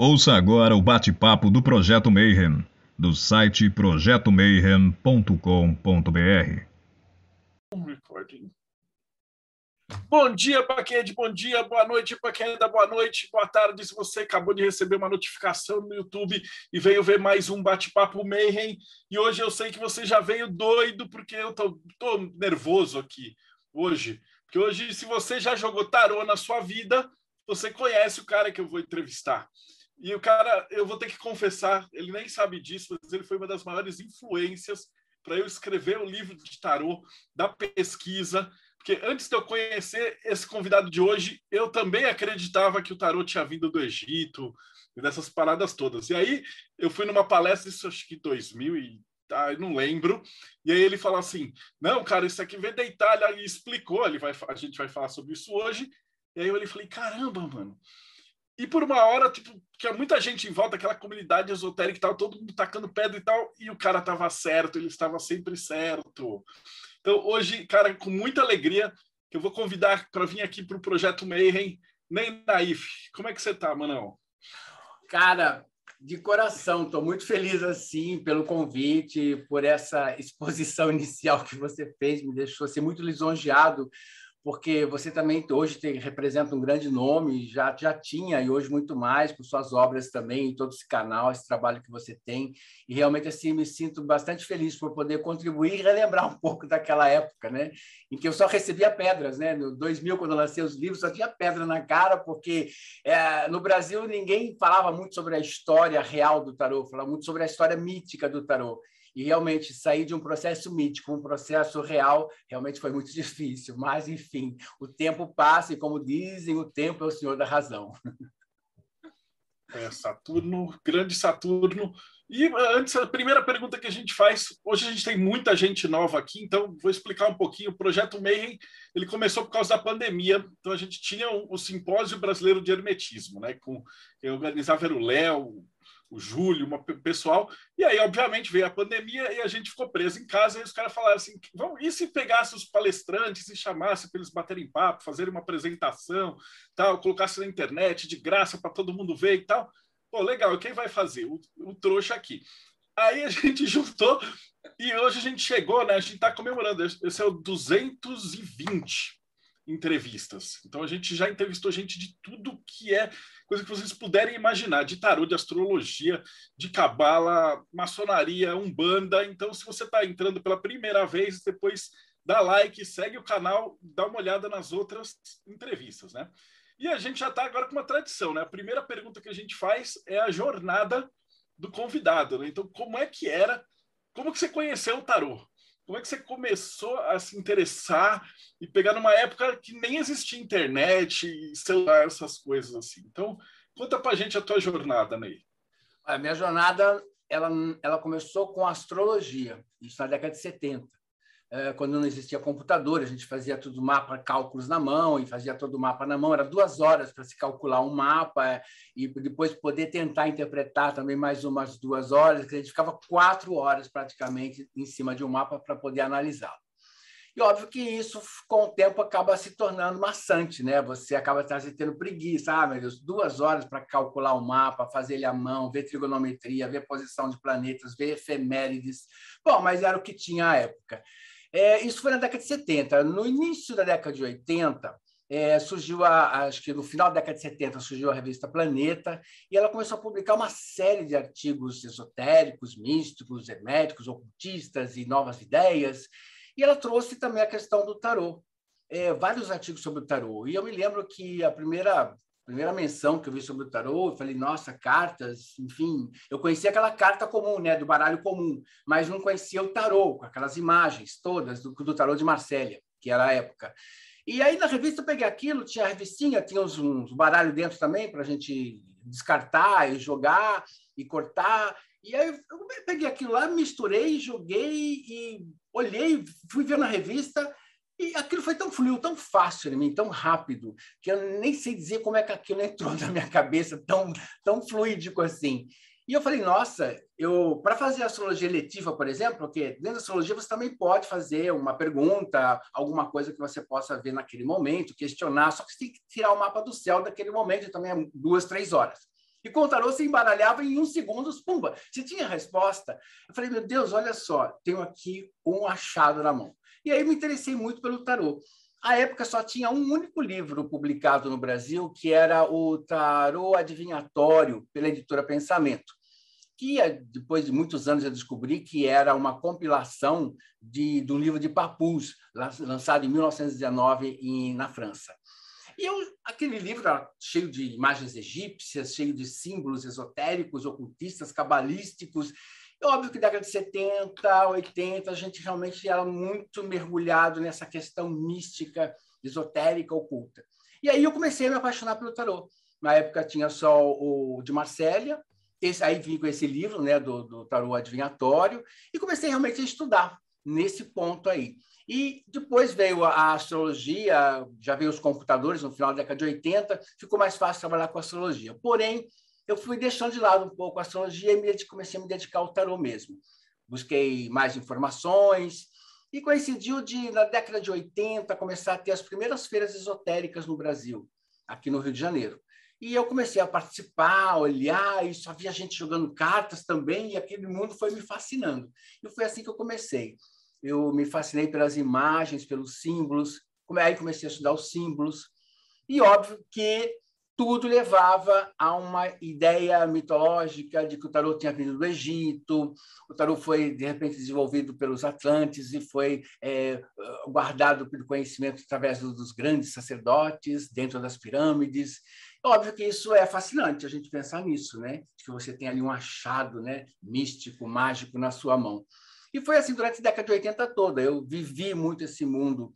Ouça agora o bate-papo do Projeto Mayhem, do site projetomayhem.com.br. Bom dia para quem é de bom dia, boa noite para quem é da boa noite, boa tarde se você acabou de receber uma notificação no YouTube e veio ver mais um bate-papo Mayhem. E hoje eu sei que você já veio doido porque eu tô, tô nervoso aqui hoje. Porque hoje, se você já jogou tarô na sua vida, você conhece o cara que eu vou entrevistar. E o cara, eu vou ter que confessar, ele nem sabe disso, mas ele foi uma das maiores influências para eu escrever o livro de tarô, da pesquisa, porque antes de eu conhecer esse convidado de hoje, eu também acreditava que o tarô tinha vindo do Egito, dessas paradas todas. E aí eu fui numa palestra, isso acho que 2000 e tá, não lembro. E aí ele falou assim: "Não, cara, isso aqui vem da Itália" e explicou, ele vai a gente vai falar sobre isso hoje. E aí eu falei: "Caramba, mano, e por uma hora, tipo, tinha muita gente em volta, aquela comunidade esotérica e tal, todo mundo tacando pedra e tal, e o cara tava certo, ele estava sempre certo. Então, hoje, cara, com muita alegria, eu vou convidar para vir aqui para o Projeto Mayhem, nem Naif. Como é que você tá, Manão? Cara, de coração, estou muito feliz assim pelo convite, por essa exposição inicial que você fez, me deixou assim, muito lisonjeado porque você também hoje tem, representa um grande nome, já, já tinha e hoje muito mais, por suas obras também, todo esse canal, esse trabalho que você tem. E realmente assim me sinto bastante feliz por poder contribuir e relembrar um pouco daquela época, né? Em que eu só recebia pedras, né? No 2000, quando eu lancei os livros, só tinha pedra na cara, porque é, no Brasil ninguém falava muito sobre a história real do tarô, falava muito sobre a história mítica do tarô. E realmente sair de um processo mítico, um processo real, realmente foi muito difícil. Mas, enfim, o tempo passa e, como dizem, o tempo é o senhor da razão. É, Saturno, grande Saturno. E antes, a primeira pergunta que a gente faz, hoje a gente tem muita gente nova aqui, então vou explicar um pouquinho. O projeto Mayhem, ele começou por causa da pandemia, então a gente tinha o, o simpósio brasileiro de hermetismo, né? Com eu organizava era o Léo, o Júlio, uma pessoal. E aí, obviamente, veio a pandemia e a gente ficou preso em casa. E os caras falaram assim: Vamos, e se pegasse os palestrantes e chamasse para eles baterem papo, fazerem uma apresentação, tal, colocasse na internet de graça para todo mundo ver e tal? Pô, legal, quem vai fazer? O, o trouxa aqui. Aí a gente juntou e hoje a gente chegou, né? A gente está comemorando. Esse é o 220 entrevistas. Então a gente já entrevistou gente de tudo que é coisa que vocês puderem imaginar, de tarô, de astrologia, de cabala, maçonaria, umbanda. Então, se você está entrando pela primeira vez, depois dá like, segue o canal, dá uma olhada nas outras entrevistas, né? E a gente já está agora com uma tradição, né? A primeira pergunta que a gente faz é a jornada do convidado, né? Então, como é que era? Como que você conheceu o tarô? Como é que você começou a se interessar e pegar numa época que nem existia internet, celular, essas coisas assim? Então, conta pra gente a tua jornada, Ney. A minha jornada, ela, ela começou com astrologia, isso na década de 70. É, quando não existia computador, a gente fazia tudo mapa, cálculos na mão, e fazia todo o mapa na mão. Era duas horas para se calcular um mapa é, e depois poder tentar interpretar também mais umas duas horas. A gente ficava quatro horas praticamente em cima de um mapa para poder analisá-lo. E óbvio que isso, com o tempo, acaba se tornando maçante, né? Você acaba tendo preguiça, ah, meu Deus, duas horas para calcular o mapa, fazer ele à mão, ver trigonometria, ver posição de planetas, ver efemérides. Bom, mas era o que tinha à época. É, isso foi na década de 70. No início da década de 80, é, surgiu, a, acho que no final da década de 70, surgiu a revista Planeta, e ela começou a publicar uma série de artigos esotéricos, místicos, herméticos, ocultistas e novas ideias. E ela trouxe também a questão do tarô. É, vários artigos sobre o tarô. E eu me lembro que a primeira primeira menção que eu vi sobre o tarô, eu falei, nossa, cartas, enfim, eu conhecia aquela carta comum, né, do baralho comum, mas não conhecia o tarô, com aquelas imagens todas do, do tarô de Marsella, que era a época. E aí na revista eu peguei aquilo, tinha a revistinha, tinha uns, uns baralhos dentro também para a gente descartar e jogar e cortar. E aí eu peguei aquilo lá, misturei, joguei e olhei, fui ver na revista e aquilo foi tão fluido, tão fácil em mim, tão rápido, que eu nem sei dizer como é que aquilo entrou na minha cabeça, tão, tão fluídico assim. E eu falei, nossa, eu para fazer astrologia letiva, por exemplo, porque dentro da astrologia você também pode fazer uma pergunta, alguma coisa que você possa ver naquele momento, questionar, só que você tem que tirar o mapa do céu daquele momento, também é duas, três horas. E com o tarô se embaralhava em um segundo, pumba, você tinha a resposta. Eu falei, meu Deus, olha só, tenho aqui um achado na mão. E aí me interessei muito pelo tarô. A época só tinha um único livro publicado no Brasil, que era o Tarô Adivinhatório, pela editora Pensamento, que depois de muitos anos eu descobri que era uma compilação de, de um livro de Papus, lançado em 1919 em, na França. E eu, aquele livro era cheio de imagens egípcias, cheio de símbolos esotéricos, ocultistas, cabalísticos, é óbvio que década de 70, 80, a gente realmente era muito mergulhado nessa questão mística, esotérica, oculta. E aí eu comecei a me apaixonar pelo tarô. Na época tinha só o de Marsella, esse, aí vim com esse livro né, do, do tarô adivinhatório, e comecei realmente a estudar nesse ponto aí. E depois veio a astrologia, já veio os computadores no final da década de 80, ficou mais fácil trabalhar com astrologia. Porém, eu fui deixando de lado um pouco a astrologia e comecei a me dedicar ao tarô mesmo. Busquei mais informações e coincidiu de, na década de 80, começar a ter as primeiras feiras esotéricas no Brasil, aqui no Rio de Janeiro. E eu comecei a participar, olhar, e só via gente jogando cartas também, e aquele mundo foi me fascinando. E foi assim que eu comecei. Eu me fascinei pelas imagens, pelos símbolos, aí comecei a estudar os símbolos. E óbvio que tudo levava a uma ideia mitológica de que o tarô tinha vindo do Egito, o tarô foi, de repente, desenvolvido pelos Atlantes e foi é, guardado pelo conhecimento através dos grandes sacerdotes dentro das pirâmides. Óbvio que isso é fascinante, a gente pensar nisso, né? que você tem ali um achado né? místico, mágico na sua mão. E foi assim durante a década de 80 toda. Eu vivi muito esse mundo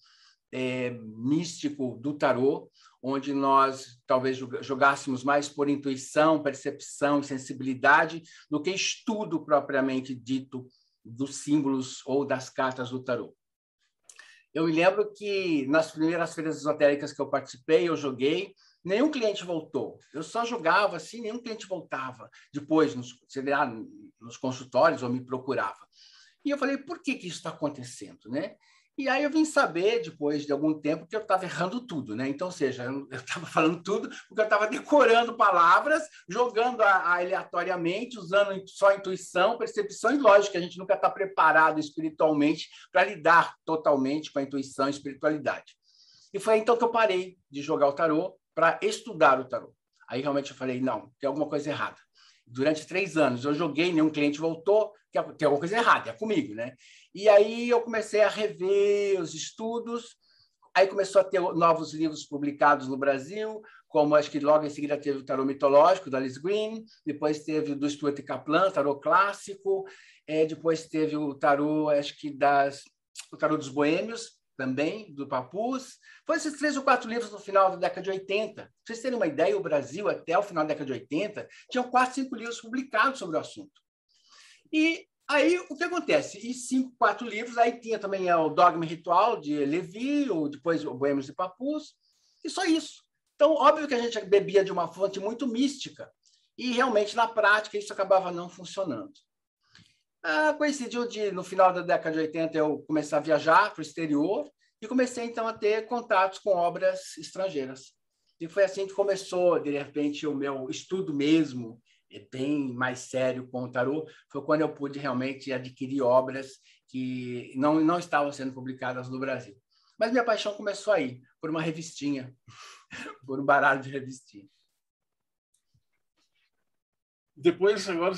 é, místico do tarô, onde nós talvez jogássemos mais por intuição, percepção e sensibilidade do que estudo propriamente dito dos símbolos ou das cartas do tarô. Eu me lembro que nas primeiras feiras esotéricas que eu participei, eu joguei, nenhum cliente voltou. Eu só jogava assim, nenhum cliente voltava. Depois, nos, nos consultórios, ou me procurava. E eu falei, por que, que isso está acontecendo? Né? E aí eu vim saber, depois de algum tempo, que eu estava errando tudo, né? Então, ou seja, eu estava falando tudo porque eu estava decorando palavras, jogando a, aleatoriamente, usando só intuição, percepção e lógica. A gente nunca está preparado espiritualmente para lidar totalmente com a intuição e espiritualidade. E foi então que eu parei de jogar o tarô para estudar o tarô. Aí realmente eu falei, não, tem alguma coisa errada. Durante três anos eu joguei, nenhum cliente voltou, tem alguma coisa errada, é comigo, né? E aí eu comecei a rever os estudos, aí começou a ter novos livros publicados no Brasil, como acho que logo em seguida teve o Tarot Mitológico, da Alice Green, depois teve o do Stuart Kaplan, Tarot Clássico, é, depois teve o Tarot, acho que das, o Tarot dos Boêmios, também, do Papus. Foi esses três ou quatro livros no final da década de 80. Pra vocês terem uma ideia, o Brasil, até o final da década de 80, tinham quatro, cinco livros publicados sobre o assunto. E Aí, o que acontece? E cinco, quatro livros, aí tinha também é, o Dogma Ritual, de Levi, ou depois o Boêmios e Papus, e só isso. Então, óbvio que a gente bebia de uma fonte muito mística, e realmente, na prática, isso acabava não funcionando. Ah, coincidiu de, no final da década de 80, eu começar a viajar para o exterior, e comecei, então, a ter contatos com obras estrangeiras. E foi assim que começou, de repente, o meu estudo mesmo, bem mais sério com o tarô, foi quando eu pude realmente adquirir obras que não, não estavam sendo publicadas no Brasil. Mas minha paixão começou aí, por uma revistinha, por um baralho de revistinha. Depois, agora,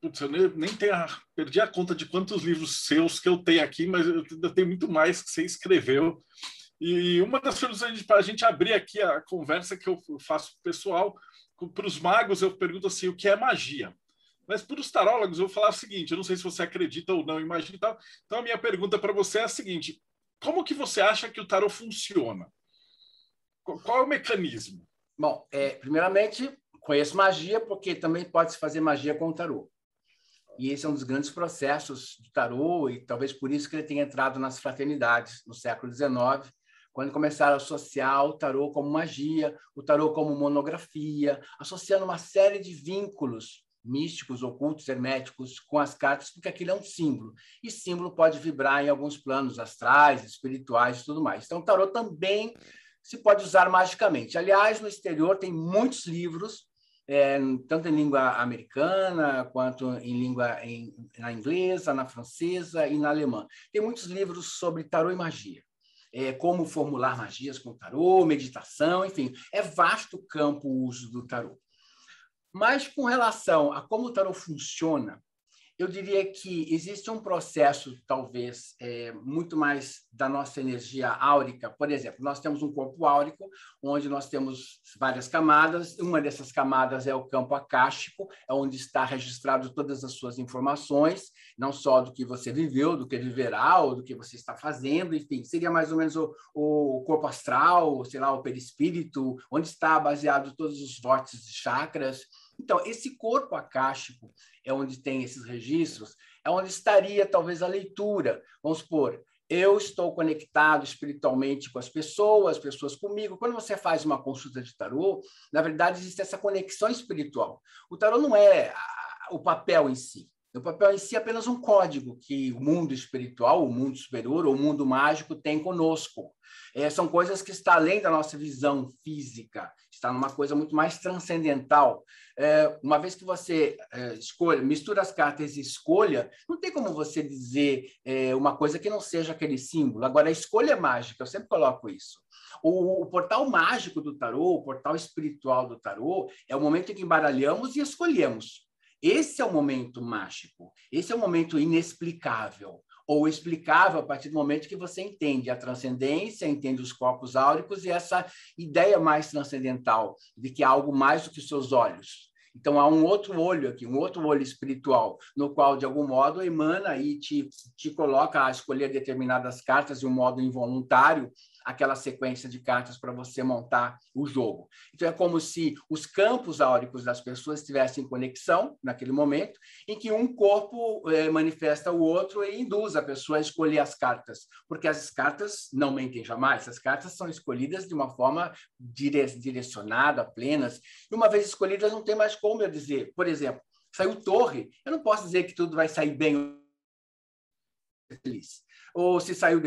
putz, eu nem tenho, perdi a conta de quantos livros seus que eu tenho aqui, mas eu, eu tenho muito mais que você escreveu. E uma das perguntas para a gente abrir aqui a conversa que eu faço pessoal para os magos eu pergunto assim, o que é magia? Mas para os tarólogos eu vou falar o seguinte, eu não sei se você acredita ou não em magia e tal. Então a minha pergunta para você é a seguinte: como que você acha que o tarô funciona? Qual é o mecanismo? Bom, é, primeiramente conheço magia porque também pode se fazer magia com o tarô. E esse é um dos grandes processos do tarô e talvez por isso que ele tenha entrado nas fraternidades no século XIX quando começaram a associar o tarô como magia, o tarô como monografia, associando uma série de vínculos místicos, ocultos, herméticos com as cartas, porque aquilo é um símbolo. E símbolo pode vibrar em alguns planos astrais, espirituais e tudo mais. Então, o tarô também se pode usar magicamente. Aliás, no exterior tem muitos livros é, tanto em língua americana, quanto em língua em, na inglesa, na francesa e na alemã. Tem muitos livros sobre tarô e magia. É, como formular magias com tarô, meditação, enfim, é vasto o campo o uso do tarô. Mas com relação a como o tarô funciona, eu diria que existe um processo, talvez, é, muito mais da nossa energia áurica. Por exemplo, nós temos um corpo áurico, onde nós temos várias camadas. Uma dessas camadas é o campo acástico, é onde está registrado todas as suas informações, não só do que você viveu, do que viverá, ou do que você está fazendo, enfim, seria mais ou menos o, o corpo astral, sei lá, o perispírito, onde está baseado todos os vórtices de chakras. Então, esse corpo acástico é onde tem esses registros, é onde estaria talvez a leitura. Vamos supor, eu estou conectado espiritualmente com as pessoas, as pessoas comigo. Quando você faz uma consulta de tarô, na verdade existe essa conexão espiritual. O tarô não é o papel em si. O papel em si é apenas um código que o mundo espiritual, o mundo superior, o mundo mágico tem conosco. É, são coisas que estão além da nossa visão física, está numa coisa muito mais transcendental. É, uma vez que você é, escolha, mistura as cartas e escolha, não tem como você dizer é, uma coisa que não seja aquele símbolo. Agora, a escolha é mágica, eu sempre coloco isso. O, o, portal mágico do tarô, o portal espiritual do tarô, é o momento em que embaralhamos e escolhemos. Esse é o momento mágico, esse é o momento inexplicável ou explicável a partir do momento que você entende a transcendência, entende os corpos áuricos e essa ideia mais transcendental de que há algo mais do que os seus olhos. Então, há um outro olho aqui, um outro olho espiritual, no qual, de algum modo, emana e te, te coloca a escolher determinadas cartas de um modo involuntário, aquela sequência de cartas para você montar o jogo. Então é como se os campos áuricos das pessoas estivessem em conexão naquele momento, em que um corpo eh, manifesta o outro e induz a pessoa a escolher as cartas, porque as cartas não mentem jamais, as cartas são escolhidas de uma forma dire direcionada, plenas, e uma vez escolhidas não tem mais como eu dizer, por exemplo, saiu torre, eu não posso dizer que tudo vai sair bem feliz. Ou se saiu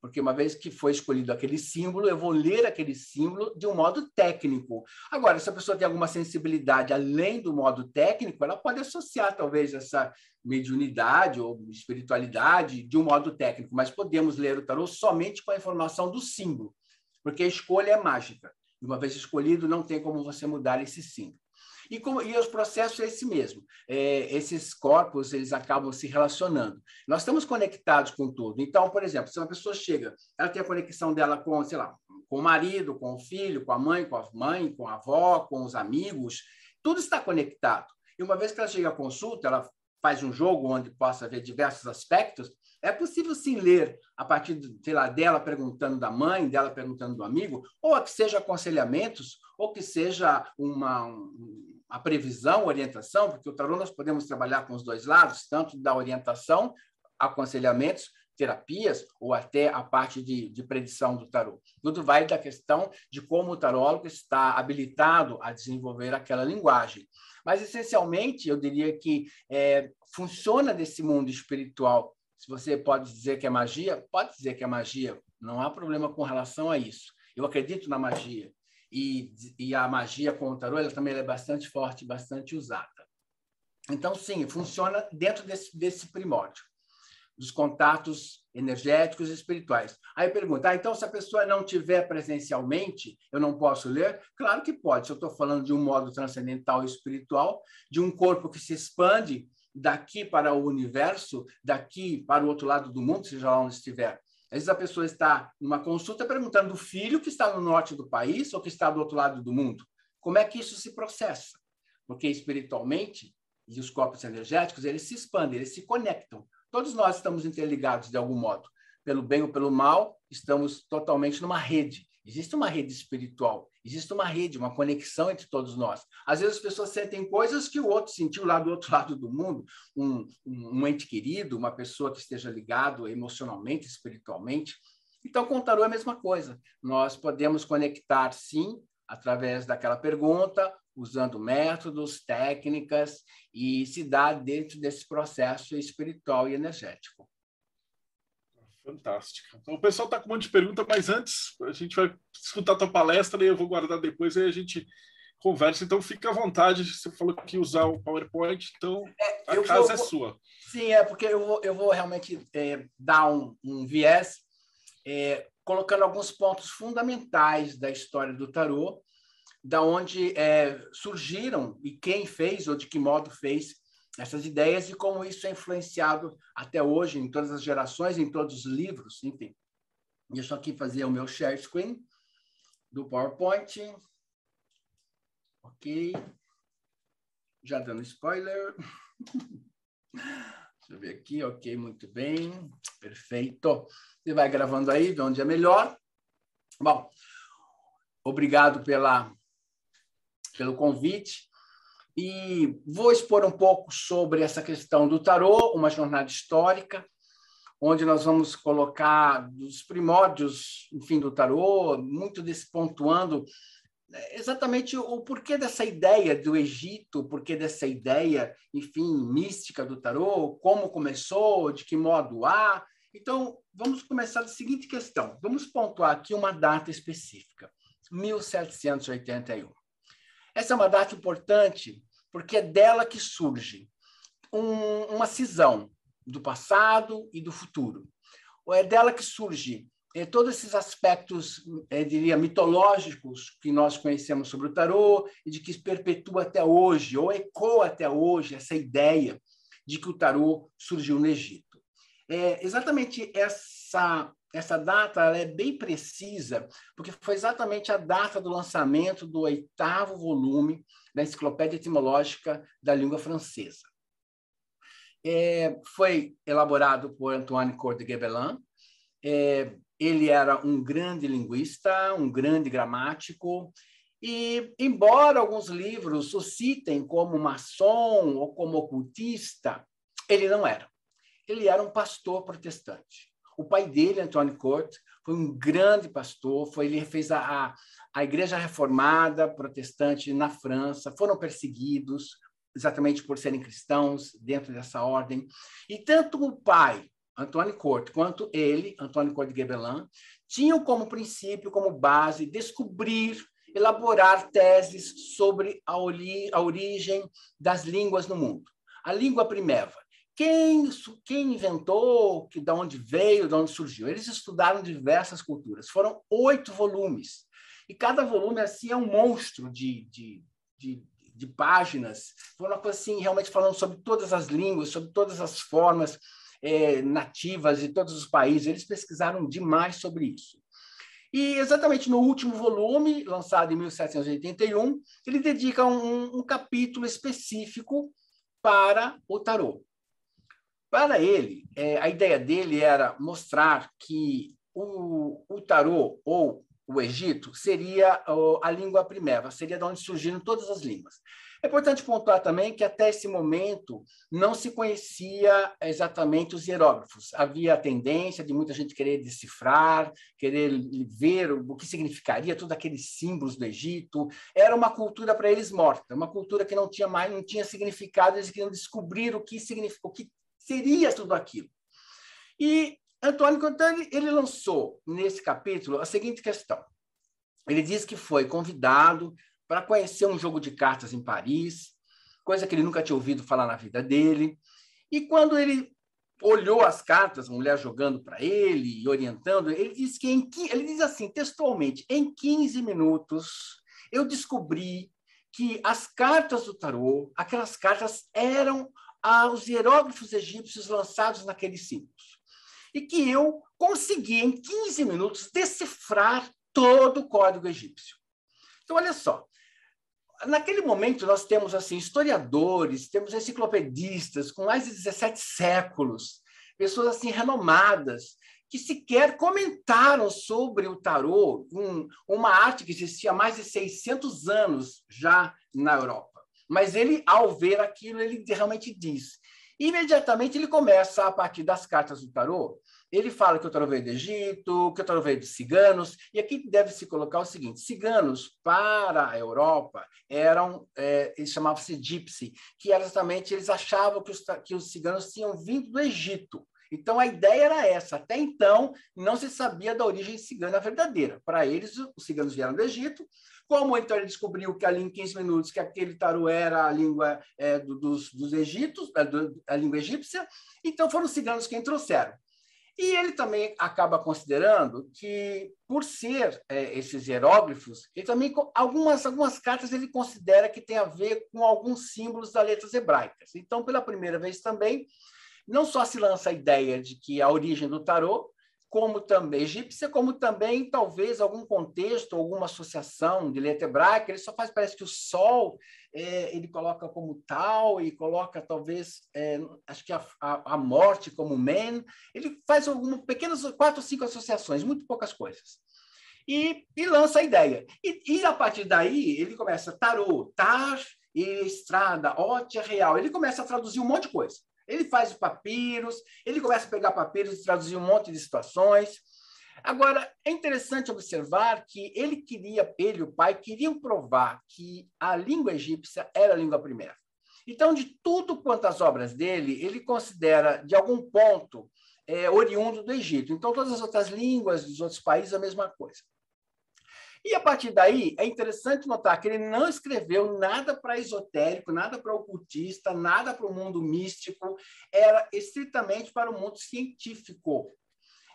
porque uma vez que foi escolhido aquele símbolo, eu vou ler aquele símbolo de um modo técnico. Agora, se a pessoa tem alguma sensibilidade além do modo técnico, ela pode associar talvez essa mediunidade ou espiritualidade de um modo técnico, mas podemos ler o tarô somente com a informação do símbolo, porque a escolha é mágica. Uma vez escolhido, não tem como você mudar esse símbolo. E, como, e os processos é esse mesmo. É, esses corpos, eles acabam se relacionando. Nós estamos conectados com tudo. Então, por exemplo, se uma pessoa chega, ela tem a conexão dela com, sei lá, com o marido, com o filho, com a mãe, com a mãe, com a avó, com os amigos, tudo está conectado. E uma vez que ela chega à consulta, ela faz um jogo onde possa ver diversos aspectos, é possível sim ler a partir sei lá, dela perguntando da mãe, dela perguntando do amigo, ou que seja aconselhamentos, ou que seja uma, uma previsão, orientação, porque o tarô nós podemos trabalhar com os dois lados, tanto da orientação, aconselhamentos, terapias, ou até a parte de, de predição do tarô. Tudo vai da questão de como o tarólogo está habilitado a desenvolver aquela linguagem. Mas, essencialmente, eu diria que é, funciona nesse mundo espiritual se você pode dizer que é magia, pode dizer que é magia. Não há problema com relação a isso. Eu acredito na magia. E, e a magia com o tarô ela também é bastante forte, bastante usada. Então, sim, funciona dentro desse, desse primórdio, dos contatos energéticos e espirituais. Aí pergunta, ah, então se a pessoa não tiver presencialmente, eu não posso ler? Claro que pode. Se eu estou falando de um modo transcendental e espiritual, de um corpo que se expande, daqui para o universo, daqui para o outro lado do mundo, seja lá onde estiver. Às vezes a pessoa está numa consulta perguntando do filho que está no norte do país ou que está do outro lado do mundo. Como é que isso se processa? Porque espiritualmente, e os corpos energéticos, eles se expandem, eles se conectam. Todos nós estamos interligados de algum modo. Pelo bem ou pelo mal, estamos totalmente numa rede. Existe uma rede espiritual, existe uma rede, uma conexão entre todos nós. Às vezes as pessoas sentem coisas que o outro sentiu lá do outro lado do mundo, um, um, ente querido, uma pessoa que esteja ligado emocionalmente, espiritualmente. Então, com o tarô é a mesma coisa. Nós podemos conectar, sim, através daquela pergunta, usando métodos, técnicas, e se dar dentro desse processo espiritual e energético. Fantástica. Então, o pessoal está com um monte de pergunta, mas antes a gente vai escutar a tua palestra e eu vou guardar depois e a gente conversa. Então fica à vontade. Você falou que usar o PowerPoint, então é, a casa vou, é sua. Sim, é porque eu vou, eu vou realmente é, dar um, um viés é, colocando alguns pontos fundamentais da história do tarô, da onde é, surgiram e quem fez ou de que modo fez essas ideias e como isso é influenciado até hoje em todas as gerações, em todos os livros, enfim. Deixa eu aqui fazer o meu share screen do PowerPoint. Ok. Já dando spoiler. Deixa eu ver aqui. Ok, muito bem. Perfeito. Você vai gravando aí, de onde é melhor. Bom, obrigado pela, pelo convite. E vou expor um pouco sobre essa questão do tarô, uma jornada histórica, onde nós vamos colocar dos primórdios, enfim, do tarô, muito desse pontuando né, exatamente o porquê dessa ideia do Egito, o porquê dessa ideia, enfim, mística do tarô, como começou, de que modo há. Então, vamos começar da seguinte questão. Vamos pontuar aqui uma data específica, 1781. Essa é uma data importante porque é dela que surge um, uma cisão do passado e do futuro. É dela que surge é, todos esses aspectos, é, diria, mitológicos que nós conhecemos sobre o tarô e de que perpetua até hoje, ou ecoa até hoje, essa ideia de que o tarô surgiu no Egito. É, exatamente essa essa data é bem precisa, porque foi exatamente a data do lançamento do oitavo volume da Enciclopédia Etimológica da Língua Francesa. É, foi elaborado por Antoine Coeur de Gebelin. É, ele era um grande linguista, um grande gramático, e, embora alguns livros o citem como maçom ou como ocultista, ele não era. Ele era um pastor protestante. O pai dele, Antônio Court, foi um grande pastor, foi ele fez a, a, Igreja Reformada protestante na França, foram perseguidos exatamente por serem cristãos dentro dessa ordem. E tanto o pai, Antônio Court, quanto ele, Antônio Court de Gebelin, tinham como princípio, como base, descobrir, elaborar teses sobre a origem das línguas no mundo. A língua primeva, quem, quem inventou, que, de onde veio, de onde surgiu. Eles estudaram diversas culturas. Foram oito volumes. E cada volume assim é um monstro de, de, de, de páginas. Foi uma coisa assim, realmente falando sobre todas as línguas, sobre todas as formas é, nativas de todos os países. Eles pesquisaram demais sobre isso. E exatamente no último volume, lançado em 1781, ele dedica um, um capítulo específico para o tarô. Para ele, é, a ideia dele era mostrar que o, o tarô ou o Egito seria a língua primeva, seria de onde surgiram todas as línguas. É importante pontuar também que até esse momento não se conhecia exatamente os hieróglifos. Havia a tendência de muita gente querer decifrar, querer ver o que significaria todos aqueles símbolos do Egito. Era uma cultura para eles morta, uma cultura que não tinha mais, não tinha significado. Eles queriam descobrir o que significa, o que seria tudo aquilo. E Antônio Contani, ele lançou nesse capítulo a seguinte questão. Ele diz que foi convidado para conhecer um jogo de cartas em Paris, coisa que ele nunca tinha ouvido falar na vida dele. E quando ele olhou as cartas, a mulher jogando para ele e orientando, ele diz que em, ele diz assim, textualmente, em 15 minutos eu descobri que as cartas do tarô, aquelas cartas eram aos hieróglifos egípcios lançados naqueles símbolos. E que eu consegui, em 15 minutos, decifrar todo o código egípcio. Então, olha só. Naquele momento, nós temos assim historiadores, temos enciclopedistas com mais de 17 séculos, pessoas assim renomadas, que sequer comentaram sobre o tarô, um, uma arte que existia há mais de 600 anos já na Europa. Mas ele, ao ver aquilo, ele realmente diz. Imediatamente ele começa, a partir das cartas do tarô, ele fala que o tarô veio do Egito, que o tarô veio dos ciganos, e aqui deve se colocar o seguinte: ciganos para a Europa eram, é, eles chamavam-se gypsy, que era exatamente, eles achavam que os, que os ciganos tinham vindo do Egito. Então, a ideia era essa. Até então, não se sabia da origem cigana verdadeira. Para eles, os ciganos vieram do Egito. Como então ele descobriu que ali em 15 minutos que aquele tarô era a língua é, dos, dos egípcios, a, a língua egípcia, então foram os ciganos quem trouxeram. E ele também acaba considerando que, por ser é, esses hieróglifos, ele também algumas algumas cartas ele considera que tem a ver com alguns símbolos das letras hebraicas. Então, pela primeira vez também, não só se lança a ideia de que a origem do tarô como também egípcia, como também talvez algum contexto, alguma associação de letra hebraica, ele só faz, parece que o sol é, ele coloca como tal e coloca talvez, é, acho que a, a, a, morte como men, ele faz algumas pequenas, quatro cinco associações, muito poucas coisas. E, e lança a ideia. E, e, a partir daí, ele começa tarô, tar, estrada, ótia real. Ele começa a traduzir um monte de coisa. Ele faz papiros, ele começa a pegar papiros e traduzir um monte de situações. Agora, é interessante observar que ele queria, ele, o pai, queriam provar que a língua egípcia era a língua primeira. Então, de tudo quanto as obras dele, ele considera, de algum ponto, é, oriundo do Egito. Então, todas as outras línguas dos outros países, a mesma coisa. E a partir daí, é interessante notar que ele não escreveu nada para esotérico, nada para ocultista, nada para o mundo místico, era estritamente para o mundo científico.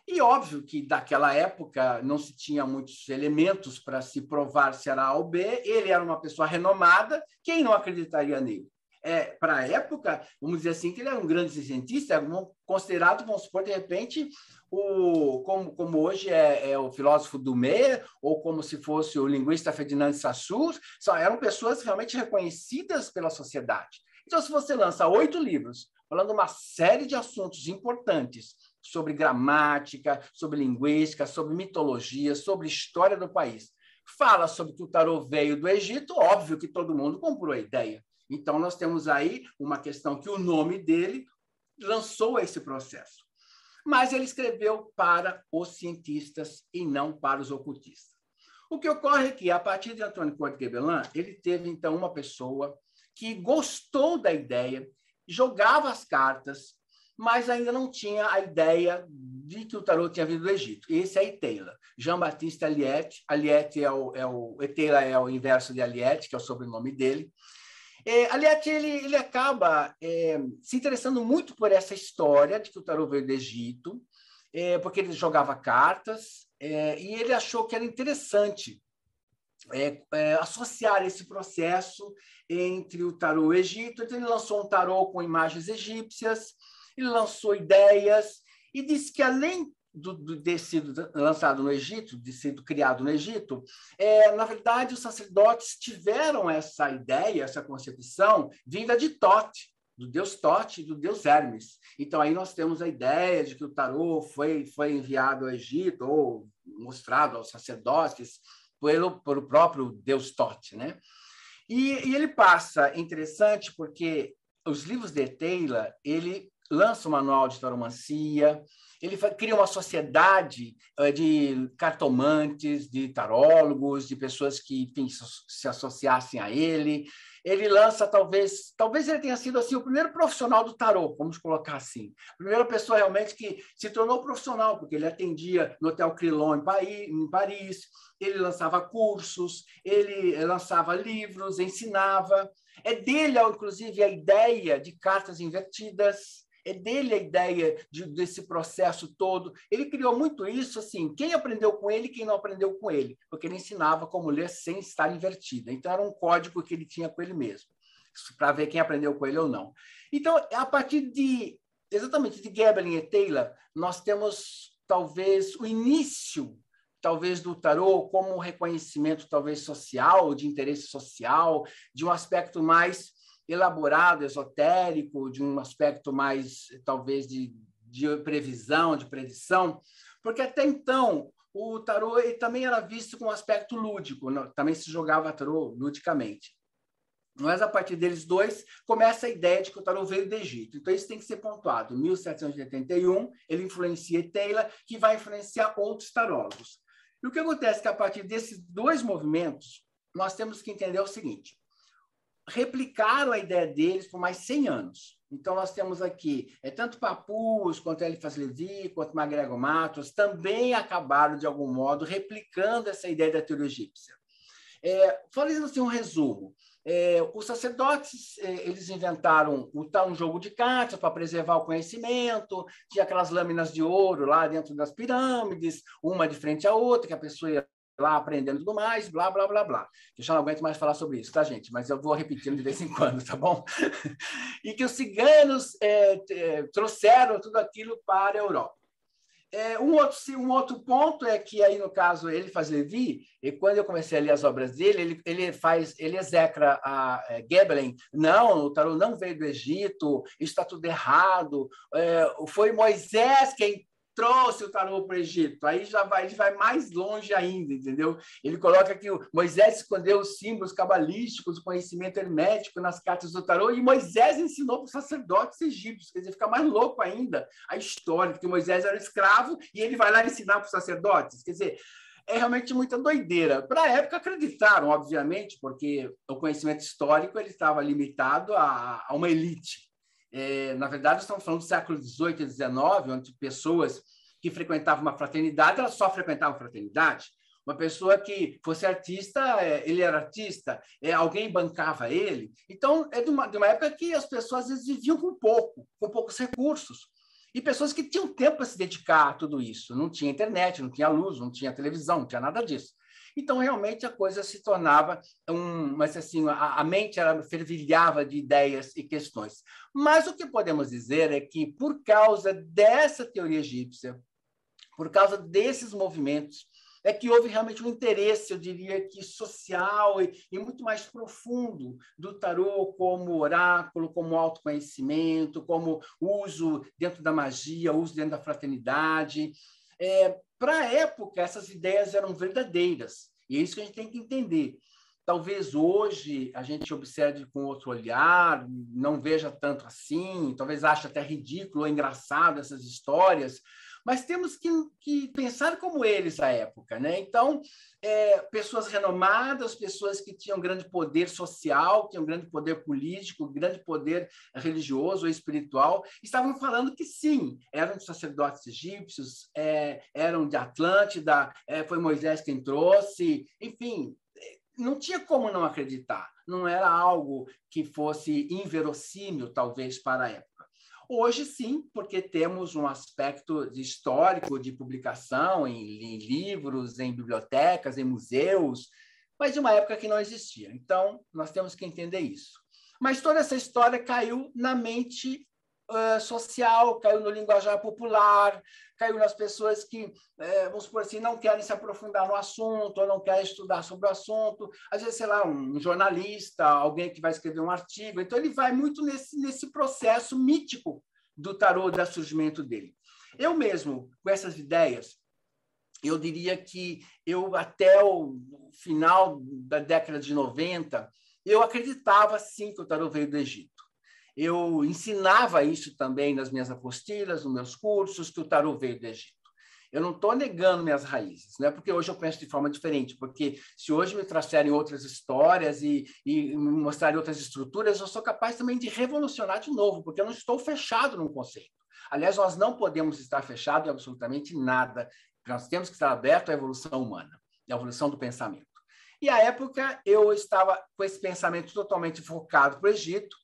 E óbvio que daquela época não se tinha muitos elementos para se provar se era A ou B, ele era uma pessoa renomada, quem não acreditaria nele? É, para a época, vamos dizer assim, que ele era um grande cientista, considerado, vamos supor, de repente, o, como, como hoje é, é, o filósofo Dumé, ou como se fosse o linguista Ferdinand Saussure, são, eram pessoas realmente reconhecidas pela sociedade. Então, se você lança oito livros falando uma série de assuntos importantes sobre gramática, sobre linguística, sobre mitologia, sobre história do país, fala sobre que o tarô veio do Egito, óbvio que todo mundo comprou a ideia. Então, nós temos aí uma questão que o nome dele lançou esse processo mas ele escreveu para os cientistas e não para os ocultistas. O que ocorre é que, a partir de Antônio Corte Gebelin, ele teve, então, uma pessoa que gostou da ideia, jogava as cartas, mas ainda não tinha a ideia de que o tarot tinha vindo do Egito. Esse é Eteila. Jean-Baptiste Aliette. Aliette é o, é o... Eteila é o inverso de Aliette, que é o sobrenome dele. É, aliás, ele, ele acaba é, se interessando muito por essa história de que o tarô veio do Egito, é, porque ele jogava cartas, é, e ele achou que era interessante é, é, associar esse processo entre o tarô e o Egito. Então, ele lançou um tarô com imagens egípcias, ele lançou ideias, e disse que, além do, do, ter sido lançado no Egito, de sido criado no Egito, é, na verdade, os sacerdotes tiveram essa ideia, essa concepção, vinda de Tote, do deus Tote e do deus Hermes. Então, aí nós temos a ideia de que o tarô foi, foi enviado ao Egito, ou mostrado aos sacerdotes, pelo, pelo próprio deus Tote. Né? E, e ele passa, interessante, porque os livros de Taylor, ele lança o manual de taromancia, ele cria uma sociedade eh, de cartomantes, de tarólogos, de pessoas que enfim, se associassem a ele. Ele lança, talvez, talvez ele tenha sido assim o primeiro profissional do tarô, vamos colocar assim. A primeira pessoa realmente que se tornou profissional, porque ele atendia no Hotel Crillon em Paris, ele lançava cursos, ele lançava livros, ensinava. É dele, inclusive, a ideia de cartas invertidas é dele a ideia de, desse processo todo. Ele criou muito isso, assim, quem aprendeu com ele quem não aprendeu com ele, porque ele ensinava como ler sem estar invertida. Então, era um código que ele tinha com ele mesmo, para ver quem aprendeu com ele ou não. Então, a partir de, exatamente, de Gebelin e Taylor, nós temos, talvez, o início talvez do tarô como um reconhecimento talvez social, de interesse social, de um aspecto mais elaborado, esotérico, de um aspecto mais, talvez, de, de previsão, de predição, porque até então o tarô também era visto com um aspecto lúdico, também se jogava tarô ludicamente. Mas a partir deles dois começa a ideia de que o tarô veio do Egito. Então isso tem que ser pontuado. Em 1781 ele influencia Taylor, que vai influenciar outros tarólogos. E o que acontece é que a partir desses dois movimentos nós temos que entender o seguinte: replicaram a ideia deles por mais 100 anos. Então, nós temos aqui é, tanto Papus, quanto Eliphas Levi, quanto MacGregor Matos, também acabaram, de algum modo, replicando essa ideia da teoria egípcia. É, fazendo assim um resumo, é, os sacerdotes é, eles inventaram o tal um jogo de cartas para preservar o conhecimento, tinha aquelas lâminas de ouro lá dentro das pirâmides, uma de frente à outra, que a pessoa ia lá aprendendo tudo mais, blá, blá, blá, blá. Eu já não aguento mais falar sobre isso, tá, gente? Mas eu vou repetindo de vez em quando, tá bom? e que os ciganos é, é, trouxeram tudo aquilo para a Europa. É, um, outro, um outro ponto é que aí no caso ele faz Levi e quando eu comecei a ler as obras dele ele, ele faz ele execra a é, Gebelen não o tarô não veio do Egito isso está tudo errado é, foi Moisés quem trouxe o tarô para o Egito. Aí já vai, ele vai mais longe ainda, entendeu? Ele coloca que Moisés escondeu os símbolos cabalísticos, o conhecimento hermético nas cartas do tarô, e Moisés ensinou para os sacerdotes egípcios. Quer dizer, fica mais louco ainda a história, que Moisés era escravo e ele vai lá ensinar para os sacerdotes. Quer dizer, é realmente muita doideira. Para a época, acreditaram, obviamente, porque o conhecimento histórico ele estava limitado a, a uma elite. É, na verdade, estamos falando do século XVIII e XIX, onde pessoas que frequentavam uma fraternidade, elas só frequentavam fraternidade. Uma pessoa que fosse artista, é, ele era artista, é, alguém bancava ele. Então, é de uma, de uma época que as pessoas às vezes viviam com pouco, com poucos recursos. E pessoas que tinham tempo para se dedicar a tudo isso. Não tinha internet, não tinha luz, não tinha televisão, não tinha nada disso. Então, realmente, a coisa se tornava um. Mas, assim, a, a mente era, fervilhava de ideias e questões. Mas o que podemos dizer é que, por causa dessa teoria egípcia, por causa desses movimentos, é que houve realmente um interesse, eu diria que social e, e, muito mais profundo do tarô como oráculo, como autoconhecimento, como uso dentro da magia, uso dentro da fraternidade. É, para a época, essas ideias eram verdadeiras. E é isso que a gente tem que entender. Talvez hoje a gente observe com outro olhar, não veja tanto assim, talvez ache até ridículo ou engraçado essas histórias, mas temos que, que pensar como eles à época. Né? Então, é, pessoas renomadas, pessoas que tinham grande poder social, tinham grande poder político, grande poder religioso ou espiritual, estavam falando que sim, eram sacerdotes egípcios, é, eram de Atlântida, é, foi Moisés quem trouxe, enfim, não tinha como não acreditar. Não era algo que fosse inverossímil, talvez, para a época. Hoje, sim, porque temos um aspecto histórico de publicação em, em livros, em bibliotecas, em museus, mas de uma época que não existia. Então, nós temos que entender isso. Mas toda essa história caiu na mente social, caiu no linguajar popular, caiu nas pessoas que, vamos por assim, não querem se aprofundar no assunto, ou não querem estudar sobre o assunto. Às vezes, sei lá, um jornalista, alguém que vai escrever um artigo. Então, ele vai muito nesse, nesse processo mítico do tarô, do surgimento dele. Eu mesmo, com essas ideias, eu diria que eu, até o final da década de 90, eu acreditava sim que o tarô veio do Egito. Eu ensinava isso também nas minhas apostilas, nos meus cursos, que o tarô veio do Egito. Eu não estou negando minhas raízes, né? porque hoje eu penso de forma diferente, porque se hoje me trouxerem outras histórias e, e me mostrarem outras estruturas, eu sou capaz também de revolucionar de novo, porque eu não estou fechado num conceito. Aliás, nós não podemos estar fechados em absolutamente nada. Nós temos que estar abertos à evolução humana, à evolução do pensamento. E à época eu estava com esse pensamento totalmente focado para o Egito,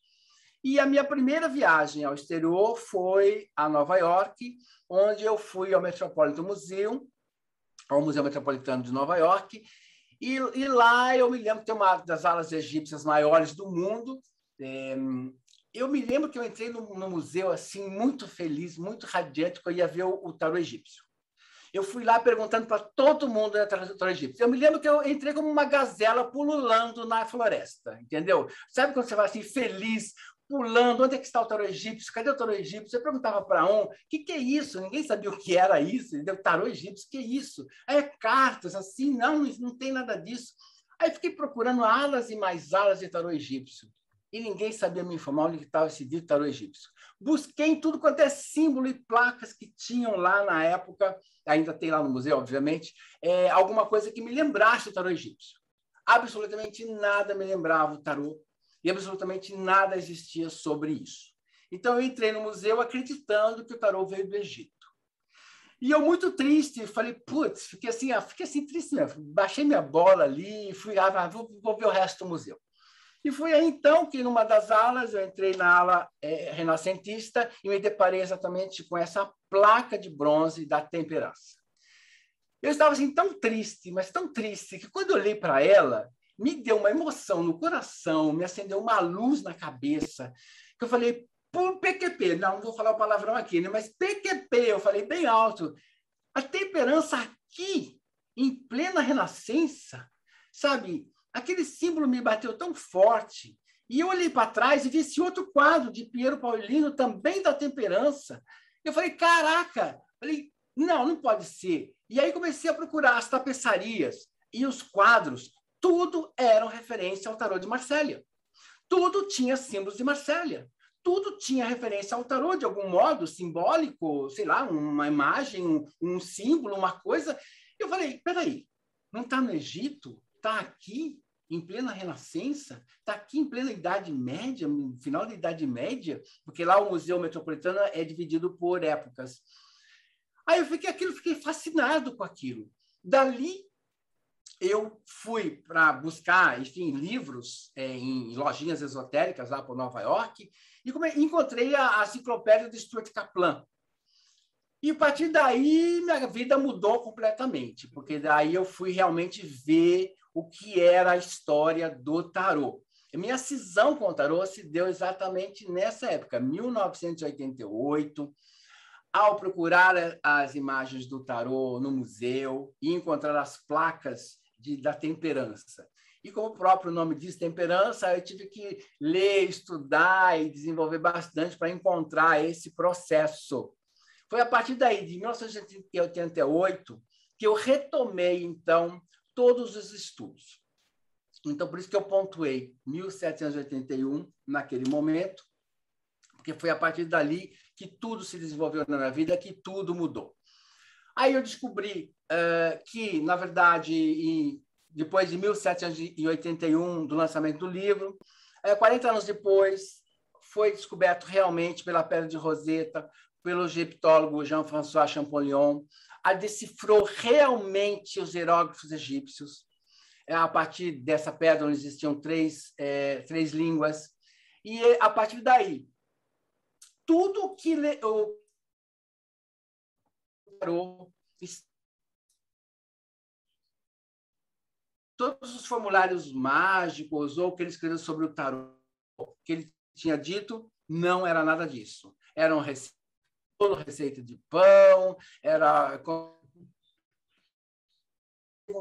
e a minha primeira viagem ao exterior foi a Nova York, onde eu fui ao Metropolitan Museum, ao Museu Metropolitano de Nova York, e, e lá eu me lembro que tem uma das alas egípcias maiores do mundo. É, eu me lembro que eu entrei no, no, museu assim muito feliz, muito radiante, que eu ia ver o, o tarô egípcio. Eu fui lá perguntando para todo mundo da tarô egípcio. Eu me lembro que eu entrei como uma gazela pululando na floresta, entendeu? Sabe quando você vai assim feliz, pulando, onde é que está o tarô egípcio? Cadê o tarô egípcio? Você perguntava para um, o que, que é isso? Ninguém sabia o que era isso, entendeu? Tarô egípcio, o que é isso? É cartas, assim, não, não tem nada disso. Aí fiquei procurando alas e mais alas de tarô egípcio. E ninguém sabia me informar onde estava esse dito tarô egípcio. Busquei em tudo quanto é símbolo e placas que tinham lá na época, ainda tem lá no museu, obviamente, é, alguma coisa que me lembrasse o tarô egípcio. Absolutamente nada me lembrava o tarô e absolutamente nada existia sobre isso. Então eu entrei no museu acreditando que o tarô veio do Egito. E eu muito triste, falei, putz, fiquei assim, fiquei assim triste, né? baixei minha bola ali, fui, ah, vou, vou ver o resto do museu. E foi aí então que, numa das alas, eu entrei na ala é, renascentista e me deparei exatamente com essa placa de bronze da temperança. Eu estava assim tão triste, mas tão triste, que quando eu olhei para ela, me deu uma emoção no coração, me acendeu uma luz na cabeça, que eu falei, por PQP, não, não vou falar o palavrão aqui, né? mas PQP, eu falei bem alto, a temperança aqui, em plena renascença, sabe? Aquele símbolo me bateu tão forte. E eu olhei para trás e vi esse outro quadro de Piero Paulino, também da temperança. Eu falei, caraca! Falei, não, não pode ser. E aí comecei a procurar as tapeçarias e os quadros, tudo eram referência ao tarô de Marsella. Tudo tinha símbolos de Marsella tudo tinha referência ao tarô de algum modo simbólico, sei lá, uma imagem, um, um símbolo, uma coisa. Eu falei, peraí, não está no Egito? Está aqui em plena Renascença? Está aqui em plena Idade Média, no final da Idade Média? Porque lá o Museu Metropolitano é dividido por épocas. Aí eu fiquei aquilo, fiquei fascinado com aquilo. Dali eu fui para buscar, enfim, livros é, em lojinhas esotéricas lá por Nova York e encontrei a, a enciclopédia de Stuart Kaplan. E a partir daí minha vida mudou completamente, porque daí eu fui realmente ver o que era a história do tarô. A minha cisão com o tarô se deu exatamente nessa época, 1988, ao procurar as imagens do tarô no museu e encontrar as placas de, da temperança. E como o próprio nome diz, temperança, eu tive que ler, estudar e desenvolver bastante para encontrar esse processo. Foi a partir daí, de 1988, que eu retomei, então, todos os estudos. Então, por isso que eu pontuei 1781, naquele momento, porque foi a partir dali que tudo se desenvolveu na minha vida, que tudo mudou. Aí eu descobri uh, que, na verdade, depois de 1781, do lançamento do livro. É, 40 anos depois, foi descoberto realmente pela pedra de Roseta, pelo egiptólogo Jean-François Champollion, a decifrou realmente os hieróglifos egípcios. É, a partir dessa pedra, onde existiam três, é, três línguas. E a partir daí, tudo que o todos os formulários mágicos ou que ele escreveu sobre o tarô, que ele tinha dito, não era nada disso. Eram receita, receita de pão, era com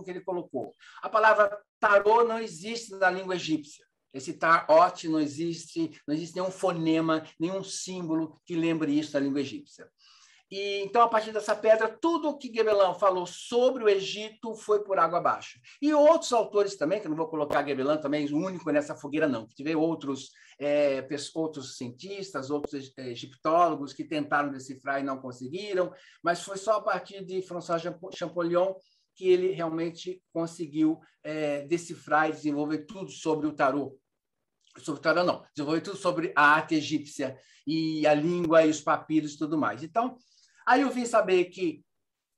que ele colocou. A palavra tarô não existe na língua egípcia. Esse tarot não existe, não existe nenhum fonema, nenhum símbolo que lembre isso na língua egípcia. E então, a partir dessa pedra, tudo o que Gebelão falou sobre o Egito foi por água abaixo. E outros autores também, que eu não vou colocar Gebelão também único nessa fogueira, não. Tive outros, é, outros cientistas, outros é, egiptólogos que tentaram decifrar e não conseguiram, mas foi só a partir de François Champollion que ele realmente conseguiu é, decifrar e desenvolver tudo sobre o tarô sobre tarô não, desenvolver tudo sobre a arte egípcia e a língua e os papiros e tudo mais. Então, Aí eu vim saber que,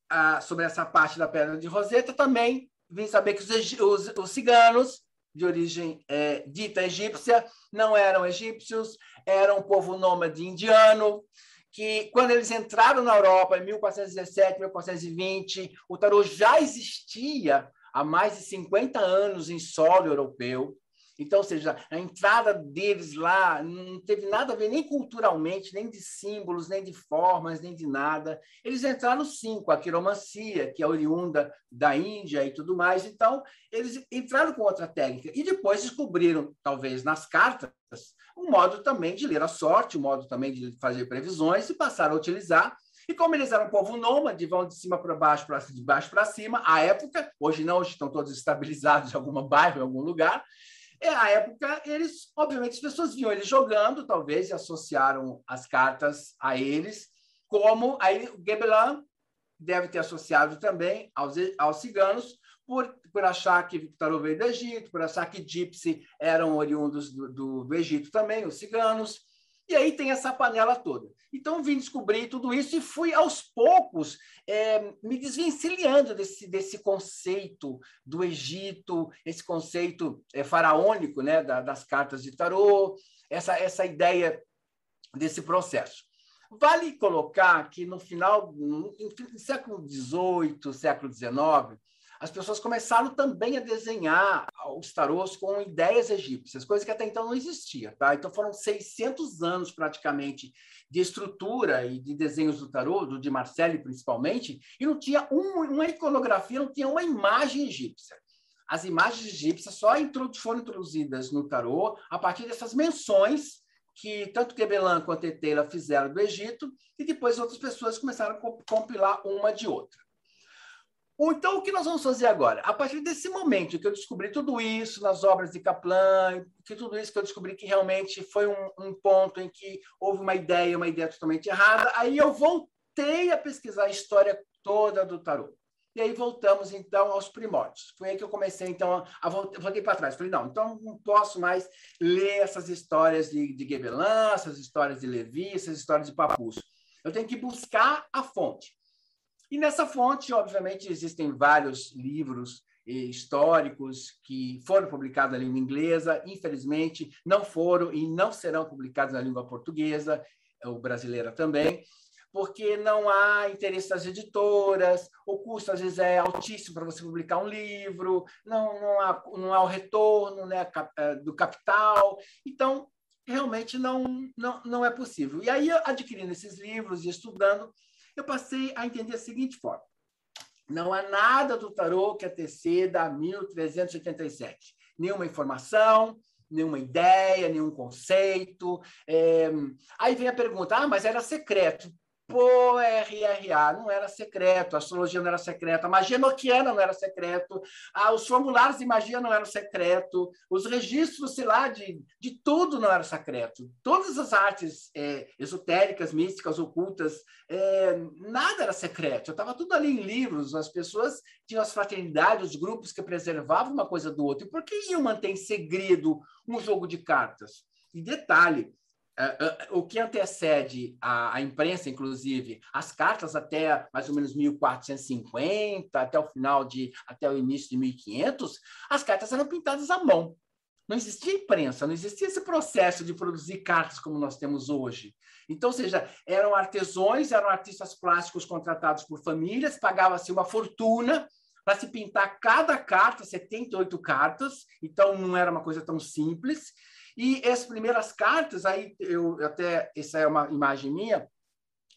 ah, sobre essa parte da Pedra de Roseta, também vim saber que os, os, os ciganos, de origem é, dita egípcia, não eram egípcios, eram um povo nômade indiano, que quando eles entraram na Europa em 1417, 1420, o tarô já existia há mais de 50 anos em solo europeu. Então, ou seja, a entrada deles lá não teve nada a ver nem culturalmente, nem de símbolos, nem de formas, nem de nada. Eles entraram sim com a quiromancia, que é oriunda da Índia e tudo mais. Então, eles entraram com outra técnica. E depois descobriram, talvez nas cartas, um modo também de ler a sorte, um modo também de fazer previsões e passaram a utilizar e como eles eram um povo nômade, vão de cima para baixo, pra, de baixo para cima, à época, hoje não, hoje estão todos estabilizados em algum bairro, em algum lugar, é, a época, eles, obviamente, as pessoas viam eles jogando, talvez, e associaram as cartas a eles, como aí o Gebelin deve ter associado também aos, aos ciganos, por, por achar que Victor veio do Egito, por achar que Gypsy eram oriundos do, do, do Egito também, os ciganos. E aí tem essa panela toda. Então, vim descobrir tudo isso e fui, aos poucos, é, me desvencilhando desse, desse conceito do Egito, esse conceito é, faraônico né, da, das cartas de tarô, essa, essa ideia desse processo. Vale colocar que no final, no século XVIII, século XIX, as pessoas começaram também a desenhar os tarôs com ideias egípcias, coisa que até então não existia. Tá? Então foram 600 anos praticamente de estrutura e de desenhos do tarô, do de Marcelli principalmente, e não tinha um, uma iconografia, não tinha uma imagem egípcia. As imagens egípcias só foram introduzidas no tarô a partir dessas menções que tanto Quebelan quanto Eteila fizeram do Egito, e depois outras pessoas começaram a compilar uma de outra. Então, o que nós vamos fazer agora? A partir desse momento que eu descobri tudo isso nas obras de Kaplan, que tudo isso que eu descobri que realmente foi um, um, ponto em que houve uma ideia, uma ideia totalmente errada, aí eu voltei a pesquisar a história toda do tarot. E aí voltamos, então, aos primórdios. Foi aí que eu comecei, então, a voltei para trás. Falei, não, então não posso mais ler essas histórias de, de essas histórias de Levi, essas histórias de Papus. Eu tenho que buscar a fonte. E nessa fonte, obviamente, existem vários livros históricos que foram publicados na língua inglesa, infelizmente não foram e não serão publicados na língua portuguesa, ou brasileira também, porque não há interesse das editoras, o custo às vezes é altíssimo para você publicar um livro, não, não, há, não há o retorno né, eh, do capital, então realmente não, não, não é possível. E aí, adquirindo esses livros e estudando, eu passei a entender da seguinte forma. Não há nada do tarô que anteceda a 1387. Nenhuma informação, nenhuma ideia, nenhum conceito. É... Aí vem a pergunta: ah, mas era secreto. Pô, RRA não era secreto, a astrologia não era secreta, a magia noquiana não era secreto, os formulários de magia não eram secreto, os registros, sei lá, de, de tudo não era secreto. Todas as artes é, esotéricas, místicas, ocultas, é, nada era secreto. Estava tudo ali em livros, as pessoas tinham as fraternidades, os grupos que preservavam uma coisa do outro. E por que iam manter em segredo um jogo de cartas? E detalhe, o que antecede a, a, imprensa, inclusive, as cartas até mais ou menos 1450, até o final de, até o início de 1500, as cartas eram pintadas à mão. Não existia imprensa, não existia esse processo de produzir cartas como nós temos hoje. Então, ou seja, eram artesões, eram artistas plásticos contratados por famílias, pagava-se uma fortuna para se pintar cada carta, 78 cartas, então não era uma coisa tão simples. E as primeiras cartas, aí eu até essa é uma imagem minha,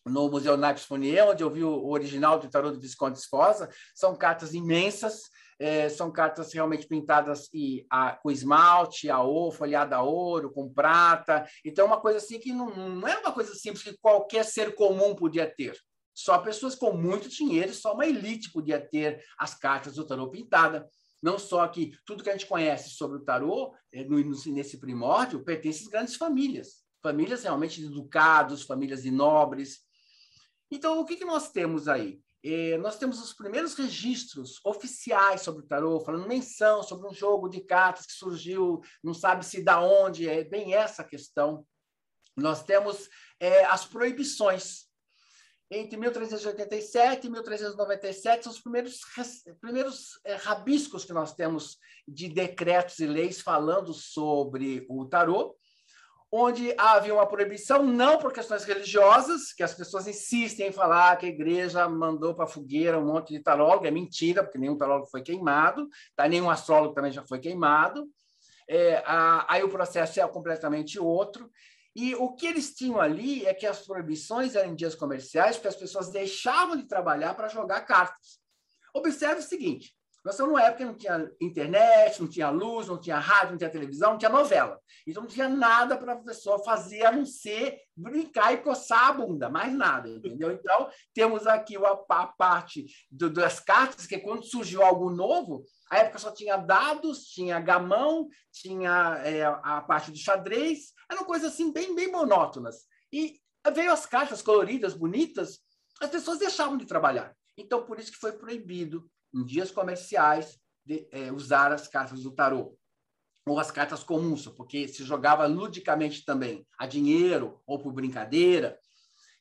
no Museu Naipes Fournier, onde eu vi o original do tarô do Visconde Esposa, são cartas imensas, é, são cartas realmente pintadas e, a, com esmalte, a ouro, folhada a ouro, com prata. Então, é uma coisa assim que não, não é uma coisa simples que qualquer ser comum podia ter. Só pessoas com muito dinheiro, só uma elite podia ter as cartas do tarô pintada. Não só que tudo que a gente conhece sobre o tarô, é, nesse primórdio, pertence às grandes famílias. Famílias realmente de educados, famílias de nobres. Então, o que, que nós temos aí? É, nós temos os primeiros registros oficiais sobre o tarô, falando menção sobre um jogo de cartas que surgiu, não sabe se da onde, é bem essa questão. Nós temos é, as proibições entre 1387 e 1397 são os primeiros, primeiros é, rabiscos que nós temos de decretos e leis falando sobre o tarô, onde havia uma proibição, não por questões religiosas, que as pessoas insistem em falar que a igreja mandou para a fogueira um monte de tarólogo, é mentira, porque nenhum tarólogo foi queimado, tá? nenhum astrólogo também já foi queimado. É, a, aí o processo é completamente outro. E o que eles tinham ali é que as proibições eram em dias comerciais, porque as pessoas deixavam de trabalhar para jogar cartas. Observe o seguinte: nós estamos numa época que não tinha internet, não tinha luz, não tinha rádio, não tinha televisão, não tinha novela. Então não tinha nada para a pessoa fazer a não ser brincar e coçar a bunda, mais nada, entendeu? Então temos aqui a, parte das cartas, que quando surgiu algo novo, a época só tinha dados, tinha gamão, tinha é, a parte do xadrez, eram coisas assim bem, bem monótonas. E veio as cartas coloridas, bonitas, as pessoas deixavam de trabalhar. Então, por isso que foi proibido, em dias comerciais, de, é, usar as cartas do tarô. ou as cartas comuns, porque se jogava ludicamente também a dinheiro ou por brincadeira.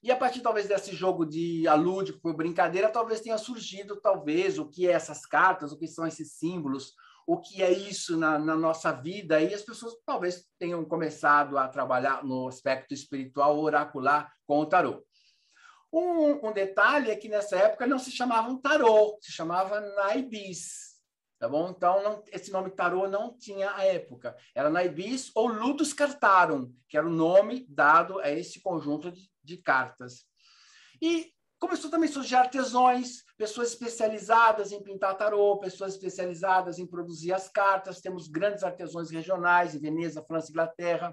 E a partir talvez desse jogo de alúdico por brincadeira, talvez tenha surgido talvez o que é essas cartas, o que são esses símbolos, o que é isso na, na nossa vida. E as pessoas talvez tenham começado a trabalhar no aspecto espiritual oracular com o tarô. Um, um, detalhe é que nessa época não se chamavam tarô, se chamava naibis. Tá bom? Então, não, esse nome tarô não tinha a época. Era naibis ou ludus cartarum, que era o nome dado a esse conjunto de, de cartas. E começou também a surgir artesões, pessoas especializadas em pintar tarô, pessoas especializadas em produzir as cartas. Temos grandes artesãos regionais em Veneza, França Inglaterra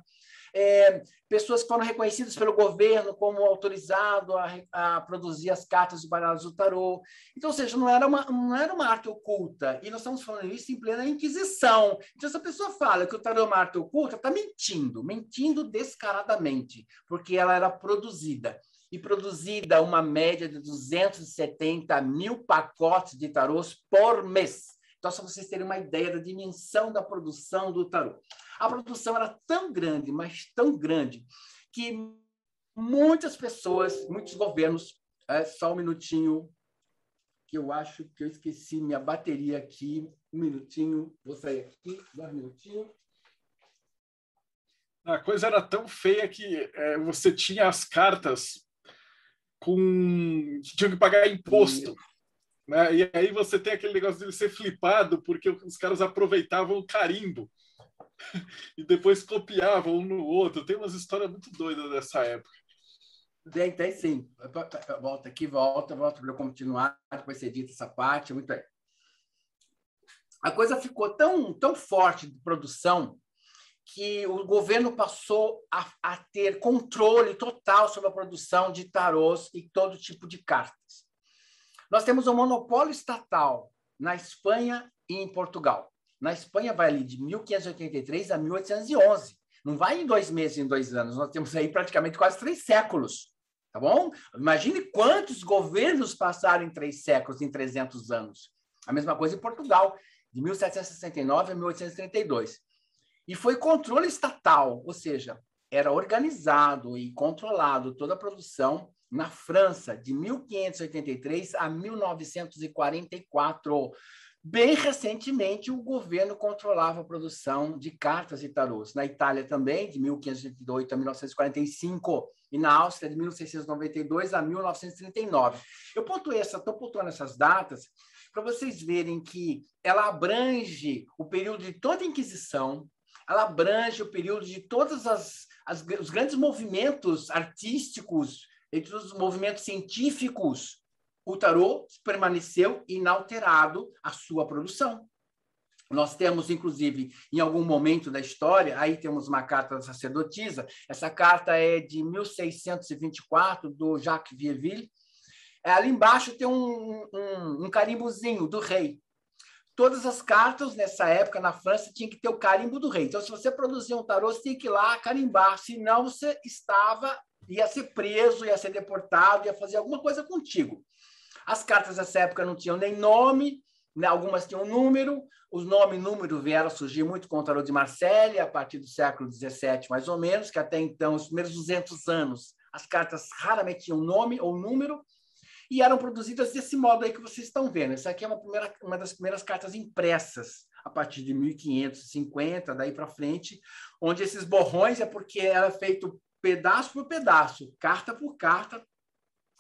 é, pessoas que foram reconhecidas pelo governo como autorizado a, a produzir as cartas e baralhos do tarô. Então, ou seja, não era, uma, não era uma arte oculta. E nós estamos falando isso em plena Inquisição. Então, se a pessoa fala que o tarô é uma arte oculta, está mentindo, mentindo descaradamente, porque ela era produzida e produzida uma média de 270 mil pacotes de tarôs por mês. Então, só vocês terem uma ideia da dimensão da produção do tarô. A produção era tão grande, mas tão grande, que muitas pessoas, muitos governos, é, só um minutinho, que eu acho que eu esqueci minha bateria aqui, um minutinho, vou sair aqui, dois minutinhos. A coisa era tão feia que é, você tinha as cartas com. tinha que pagar imposto. Né? E aí você tem aquele negócio de ser flipado, porque os caras aproveitavam o carimbo. e depois copiavam um no outro. Tem umas histórias muito doidas dessa época. Tem, tem sim. Volta aqui, volta, volta para eu continuar, depois ser dita essa parte. Muito bem. A coisa ficou tão, tão forte de produção que o governo passou a, a ter controle total sobre a produção de tarôs e todo tipo de cartas. Nós temos um monopólio estatal na Espanha e em Portugal. Na Espanha vai ali de 1583 a 1811. Não vai em dois meses, em dois anos. Nós temos aí praticamente quase três séculos. Tá bom? Imagine quantos governos passaram em três séculos, em 300 anos. A mesma coisa em Portugal, de 1769 a 1832. E foi controle estatal, ou seja, era organizado e controlado toda a produção na França, de 1583 a 1944. Bem recentemente, o governo controlava a produção de cartas e tarôs. Na Itália também, de 1508 a 1945, e na Áustria, de 1692 a 1939. Eu essa, estou pontuando essas datas para vocês verem que ela abrange o período de toda a Inquisição, ela abrange o período de todos as, as, os grandes movimentos artísticos, entre os movimentos científicos o tarô permaneceu inalterado a sua produção. Nós temos, inclusive, em algum momento da história, aí temos uma carta da sacerdotisa, essa carta é de 1624, do Jacques Vieuville. É, ali embaixo tem um, um, um carimbozinho do rei. Todas as cartas, nessa época, na França, tinha que ter o carimbo do rei. Então, se você produzia um tarô, você tinha que ir lá carimbar, senão você estava, ia ser preso, ia ser deportado, ia fazer alguma coisa contigo. As cartas dessa época não tinham nem nome, né? algumas tinham número. Os nome e número vieram a surgir muito com o tarot de Marseille, a partir do século XVII, mais ou menos, que até então, os primeiros 200 anos, as cartas raramente tinham nome ou número, e eram produzidas desse modo aí que vocês estão vendo. Essa aqui é uma, primeira, uma das primeiras cartas impressas, a partir de 1550, daí para frente, onde esses borrões é porque era feito pedaço por pedaço, carta por carta,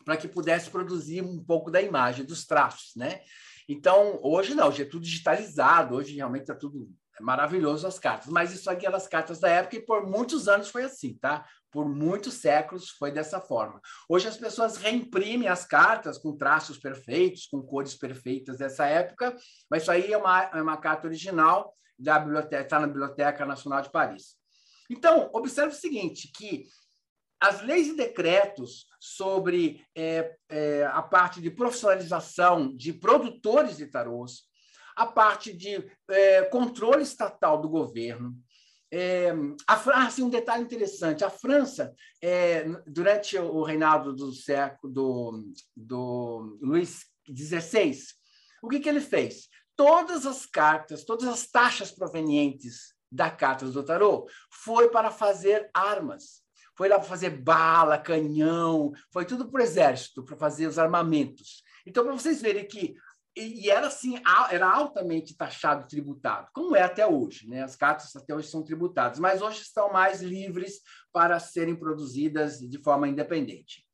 para que pudesse produzir um pouco da imagem, dos traços, né? Então, hoje não, hoje é tudo digitalizado, hoje realmente está tudo maravilhoso as cartas, mas isso aqui eram as cartas da época e por muitos anos foi assim, tá? Por muitos séculos foi dessa forma. Hoje as pessoas reimprimem as cartas com traços perfeitos, com cores perfeitas dessa época, mas isso aí é uma, é uma carta original da biblioteca, está na Biblioteca Nacional de Paris. Então, observe o seguinte, que as leis e decretos sobre é, é, a parte de profissionalização de produtores de tarôs, a parte de é, controle estatal do governo. É, a, ah, assim, um detalhe interessante: a França, é, durante o reinado do século do, do Luís XVI, o que, que ele fez? Todas as cartas, todas as taxas provenientes da Cartas do Tarô foi para fazer armas. Foi lá para fazer bala, canhão, foi tudo para o exército, para fazer os armamentos. Então, para vocês verem que e era assim, era altamente taxado, tributado, como é até hoje, né? As cartas até hoje são tributadas, mas hoje estão mais livres para serem produzidas de forma independente.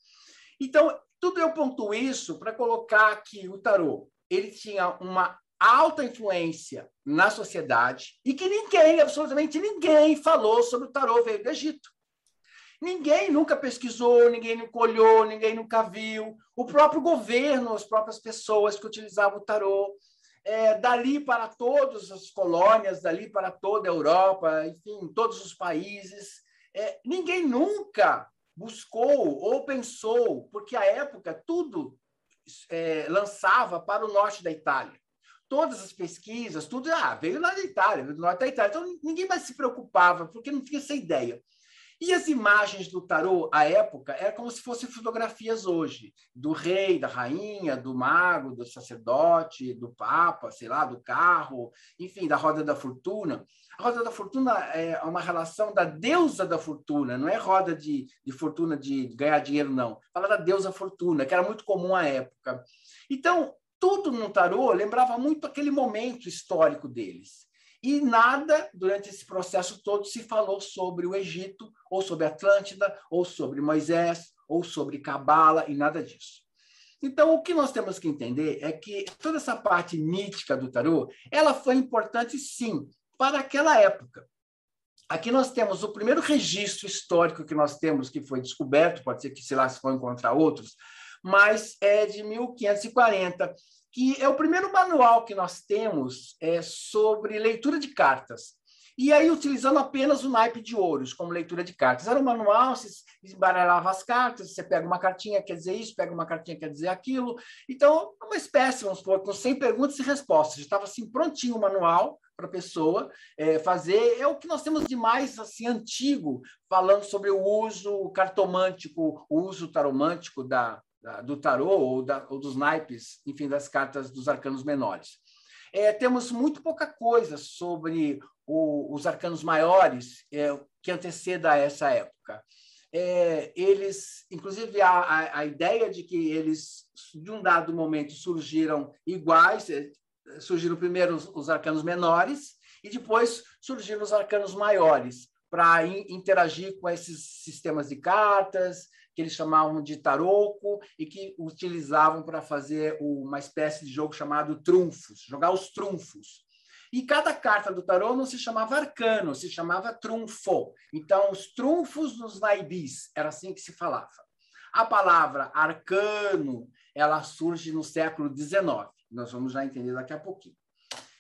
Então, tudo eu pontuo isso para colocar que o tarô ele tinha uma alta influência na sociedade e que ninguém, absolutamente ninguém, falou sobre o tarô veio do Egito. Ninguém nunca pesquisou, ninguém nunca olhou, ninguém nunca viu. O próprio governo, as próprias pessoas que utilizavam o tarô, é, dali para todas as colônias, dali para toda a Europa, enfim, todos os países, é, ninguém nunca buscou ou pensou, porque a época tudo é, lançava para o norte da Itália. Todas as pesquisas, tudo ah, veio lá da Itália, veio do norte da Itália. Então ninguém mais se preocupava, porque não tinha essa ideia. E as imagens do tarô, à época, eram como se fossem fotografias hoje, do rei, da rainha, do mago, do sacerdote, do papa, sei lá, do carro, enfim, da roda da fortuna. A roda da fortuna é uma relação da deusa da fortuna, não é roda de, de fortuna de ganhar dinheiro, não. Fala da deusa fortuna, que era muito comum à época. Então, tudo no tarô lembrava muito aquele momento histórico deles. E nada, durante esse processo todo, se falou sobre o Egito, ou sobre Atlântida, ou sobre Moisés, ou sobre Cabala, e nada disso. Então, o que nós temos que entender é que toda essa parte mítica do tarô, ela foi importante, sim, para aquela época. Aqui nós temos o primeiro registro histórico que nós temos, que foi descoberto, pode ser que, sei lá, se for encontrar outros, mas é de 1540, que é o primeiro manual que nós temos é, sobre leitura de cartas. E aí, utilizando apenas o naipe de ouros como leitura de cartas. Era um manual, você embaralhava as cartas, você pega uma cartinha, quer dizer isso, pega uma cartinha, quer dizer aquilo. Então, é uma espécie, vamos supor, com 100 perguntas e respostas. Estava assim, prontinho o manual para a pessoa é, fazer. É o que nós temos de mais assim, antigo, falando sobre o uso cartomântico, o uso taromântico da, do tarô ou, da, ou, dos naipes, enfim, das cartas dos arcanos menores. É, temos muito pouca coisa sobre o, os arcanos maiores é, que anteceda a essa época. É, eles, inclusive, a, a, a, ideia de que eles, de um dado momento, surgiram iguais, é, surgiram primeiro os, os arcanos menores e depois surgiram os arcanos maiores para interagir com esses sistemas de cartas, que eles chamavam de taroco e que utilizavam para fazer uma espécie de jogo chamado trunfos, jogar os trunfos. E cada carta do tarô não se chamava arcano, se chamava trunfo. Então, os trunfos dos naibis, era assim que se falava. A palavra arcano, ela surge no século XIX. Nós vamos já entender daqui a pouquinho.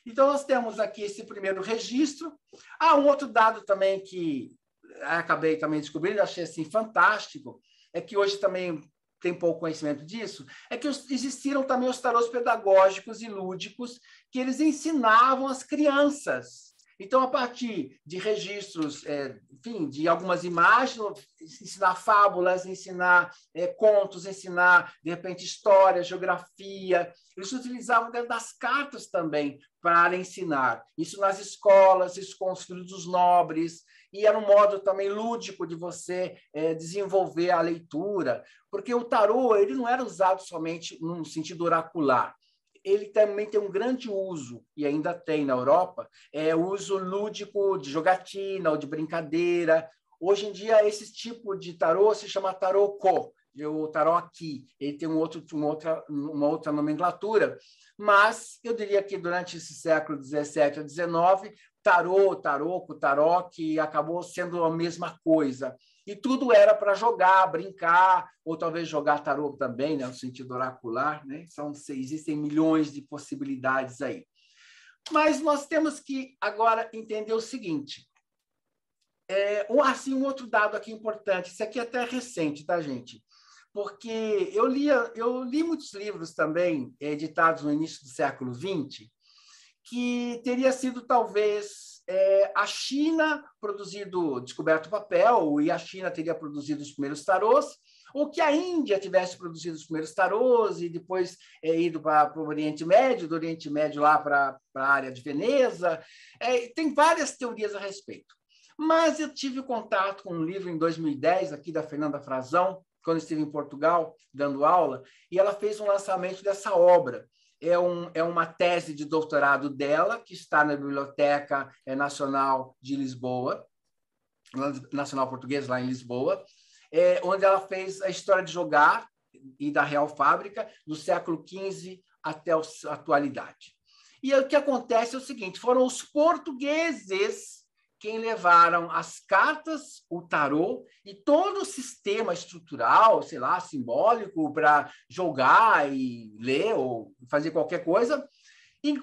Então, nós temos aqui esse primeiro registro. Há ah, um outro dado também que acabei também descobrindo, achei assim fantástico, é que hoje também tem pouco conhecimento disso, é que existiram também os tarôs pedagógicos e lúdicos que eles ensinavam as crianças. Então, a partir de registros, é, enfim, de algumas imagens, ensinar fábulas, ensinar é, contos, ensinar, de repente, história, geografia. Eles utilizavam dentro das cartas também para ensinar. Isso nas escolas, isso com os filhos dos nobres, e era um modo também lúdico de você é, desenvolver a leitura, porque o tarô ele não era usado somente num sentido oracular. Ele também tem um grande uso, e ainda tem na Europa, é o uso lúdico de jogatina ou de brincadeira. Hoje em dia, esse tipo de tarô se chama tarô-co, o tarô aqui. Ele tem um outro, uma, outra, uma outra nomenclatura, mas eu diria que durante esse século 17 a 19 tarô, taroco, taró, que acabou sendo a mesma coisa. E tudo era para jogar, brincar, ou talvez jogar tarô também, né, no sentido oracular. Né? São, existem milhões de possibilidades aí. Mas nós temos que agora entender o seguinte. É, um, assim, um outro dado aqui importante, isso aqui é até recente, tá, gente? Porque eu, lia, eu li muitos livros também, editados no início do século XX, que teria sido talvez é, a China produzido, descoberto o papel, e a China teria produzido os primeiros tarôs, ou que a Índia tivesse produzido os primeiros tarôs e depois é, ido para o Oriente Médio, do Oriente Médio lá para a área de Veneza. É, tem várias teorias a respeito. Mas eu tive contato com um livro em 2010, aqui da Fernanda Frazão, quando estive em Portugal dando aula, e ela fez um lançamento dessa obra. É, um, é uma tese de doutorado dela, que está na Biblioteca é, Nacional de Lisboa, Nacional Portuguesa, lá em Lisboa, é, onde ela fez a história de jogar e da Real Fábrica, do século XV até a atualidade. E o que acontece é o seguinte: foram os portugueses quem levaram as cartas, o tarô e todo o sistema estrutural, sei lá, simbólico para jogar e ler ou fazer qualquer coisa,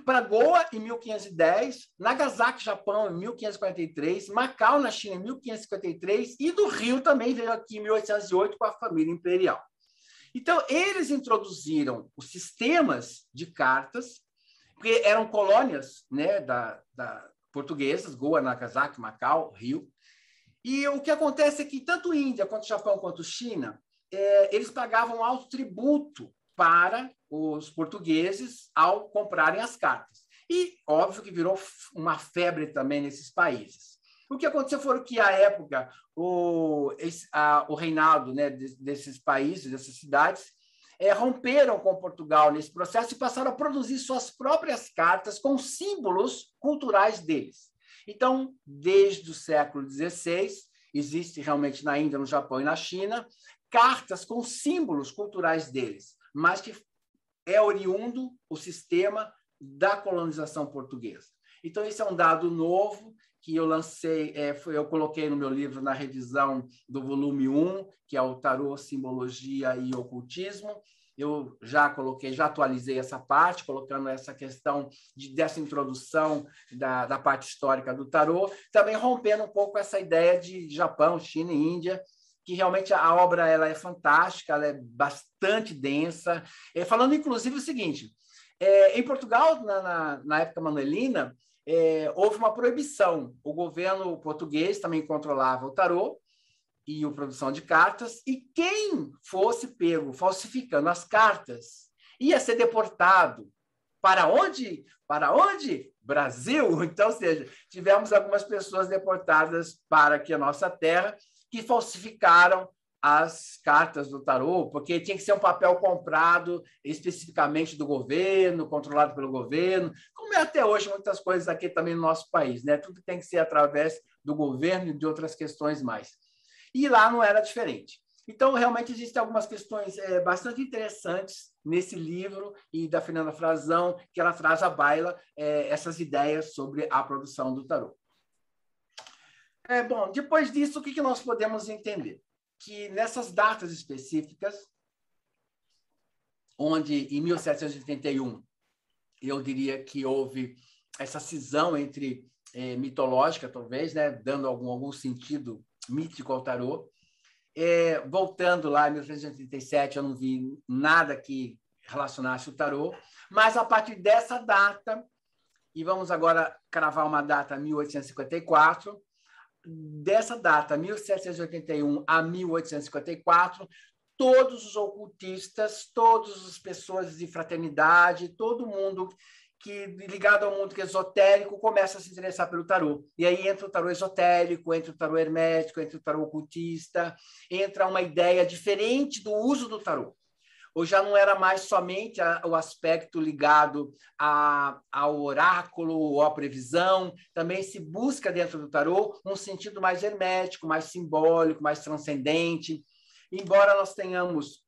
para Goa em 1510, Nagasaki, Japão em 1543, Macau na China em 1553 e do Rio também veio aqui em 1808 com a família imperial. Então eles introduziram os sistemas de cartas, porque eram colônias, né, da, da portuguesas, Goa, Nagasaki, Macau, Rio. E o que acontece é que tanto Índia, quanto Japão, quanto China, é, eles pagavam alto tributo para os portugueses ao comprarem as cartas. E óbvio que virou uma febre também nesses países. O que aconteceu foi que, à época, o, esse, a, o reinado né, desses países, dessas cidades, é, romperam com Portugal nesse processo e passaram a produzir suas próprias cartas com símbolos culturais deles. Então, desde o século XVI, existe realmente na Índia, no Japão e na China, cartas com símbolos culturais deles, mas que é oriundo o sistema da colonização portuguesa. Então, esse é um dado novo que eu lancei, é, foi, eu coloquei no meu livro na revisão do volume 1, que é o Tarô, Simbologia e Ocultismo. Eu já coloquei, já atualizei essa parte, colocando essa questão de, dessa introdução da, da parte histórica do tarô, também rompendo um pouco essa ideia de Japão, China e Índia, que realmente a obra ela é fantástica, ela é bastante densa. É, falando, inclusive, o seguinte: é, em Portugal, na, na, na época manuelina, é, houve uma proibição. O governo português também controlava o tarô e a produção de cartas, e quem fosse pego falsificando as cartas ia ser deportado. Para onde? Para onde? Brasil. Então, ou seja, tivemos algumas pessoas deportadas para aqui a nossa terra que falsificaram as cartas do tarô, porque tinha que ser um papel comprado especificamente do governo, controlado pelo governo, como é até hoje muitas coisas aqui também no nosso país, né? Tudo tem que ser através do governo e de outras questões mais. E lá não era diferente. Então, realmente, existem algumas questões é, bastante interessantes nesse livro e da Fernanda Frazão, que ela traz à baila é, essas ideias sobre a produção do tarô. É, bom, depois disso, o que, que nós podemos entender? Que nessas datas específicas, onde em 1781 eu diria que houve essa cisão entre é, mitológica, talvez, né, dando algum, algum sentido mítico ao tarô. É, voltando lá em 1787, eu não vi nada que relacionasse o tarô, mas a partir dessa data, e vamos agora cravar uma data 1854, dessa data, 1781 a 1854, todos os ocultistas, todas as pessoas de fraternidade, todo mundo que ligado ao mundo esotérico começa a se interessar pelo tarô. E aí entra o tarô esotérico, entra o tarô hermético, entra o tarô ocultista, entra uma ideia diferente do uso do tarô ou já não era mais somente a, o aspecto ligado a, ao oráculo ou à previsão, também se busca dentro do tarô um sentido mais hermético, mais simbólico, mais transcendente. Embora nós tenhamos,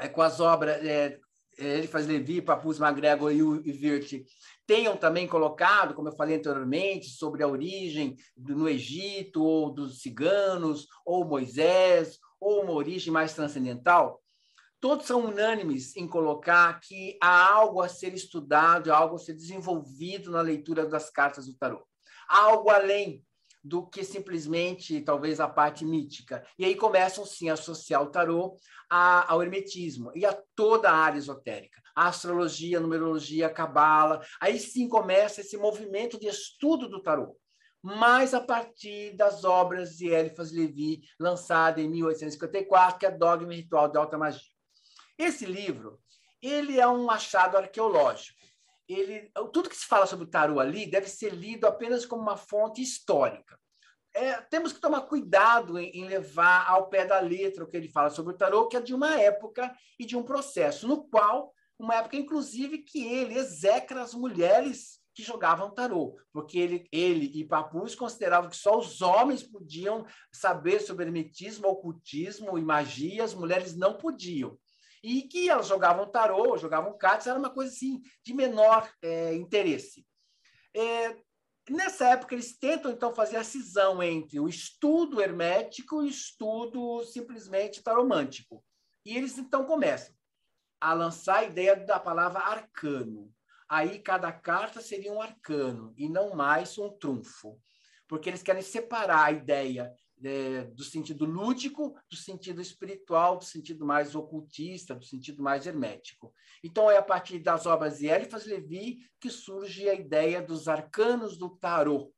é, com as obras, é, é Eliphas Levi, Papus MacGregor e o Wirth, tenham também colocado, como eu falei anteriormente, sobre a origem do, no Egito, ou dos ciganos, ou Moisés, ou uma origem mais transcendental, todos são unânimes em colocar que há algo a ser estudado, algo a ser desenvolvido na leitura das cartas do tarô. Há algo além do que simplesmente, talvez, a parte mítica. E aí começam, sim, a associar o tarô ao hermetismo e a toda a área esotérica. A astrologia, a numerologia, a cabala. Aí sim começa esse movimento de estudo do tarô mas a partir das obras de Eliphas Levi, lançada em 1854, que é Dogma e Ritual de Alta Magia. Esse livro ele é um achado arqueológico. Ele, tudo que se fala sobre o tarô ali deve ser lido apenas como uma fonte histórica. É, temos que tomar cuidado em, em, levar ao pé da letra o que ele fala sobre o tarô, que é de uma época e de um processo, no qual, uma época, inclusive, que ele execra as mulheres que jogavam tarô, porque ele, ele e Papus consideravam que só os homens podiam saber sobre hermetismo, ocultismo e magia, as mulheres não podiam. E que elas jogavam tarô, jogavam cartas, era uma coisa assim de menor é, interesse. É, nessa época, eles tentam, então, fazer a cisão entre o estudo hermético e o estudo simplesmente taromântico. E eles, então, começam a lançar a ideia da palavra arcano aí cada carta seria um arcano e não mais um trunfo, porque eles querem separar a ideia é, do sentido lúdico, do sentido espiritual, do sentido mais ocultista, do sentido mais hermético. Então, é a partir das obras de Eliphas Levi que surge a ideia dos arcanos do tarô.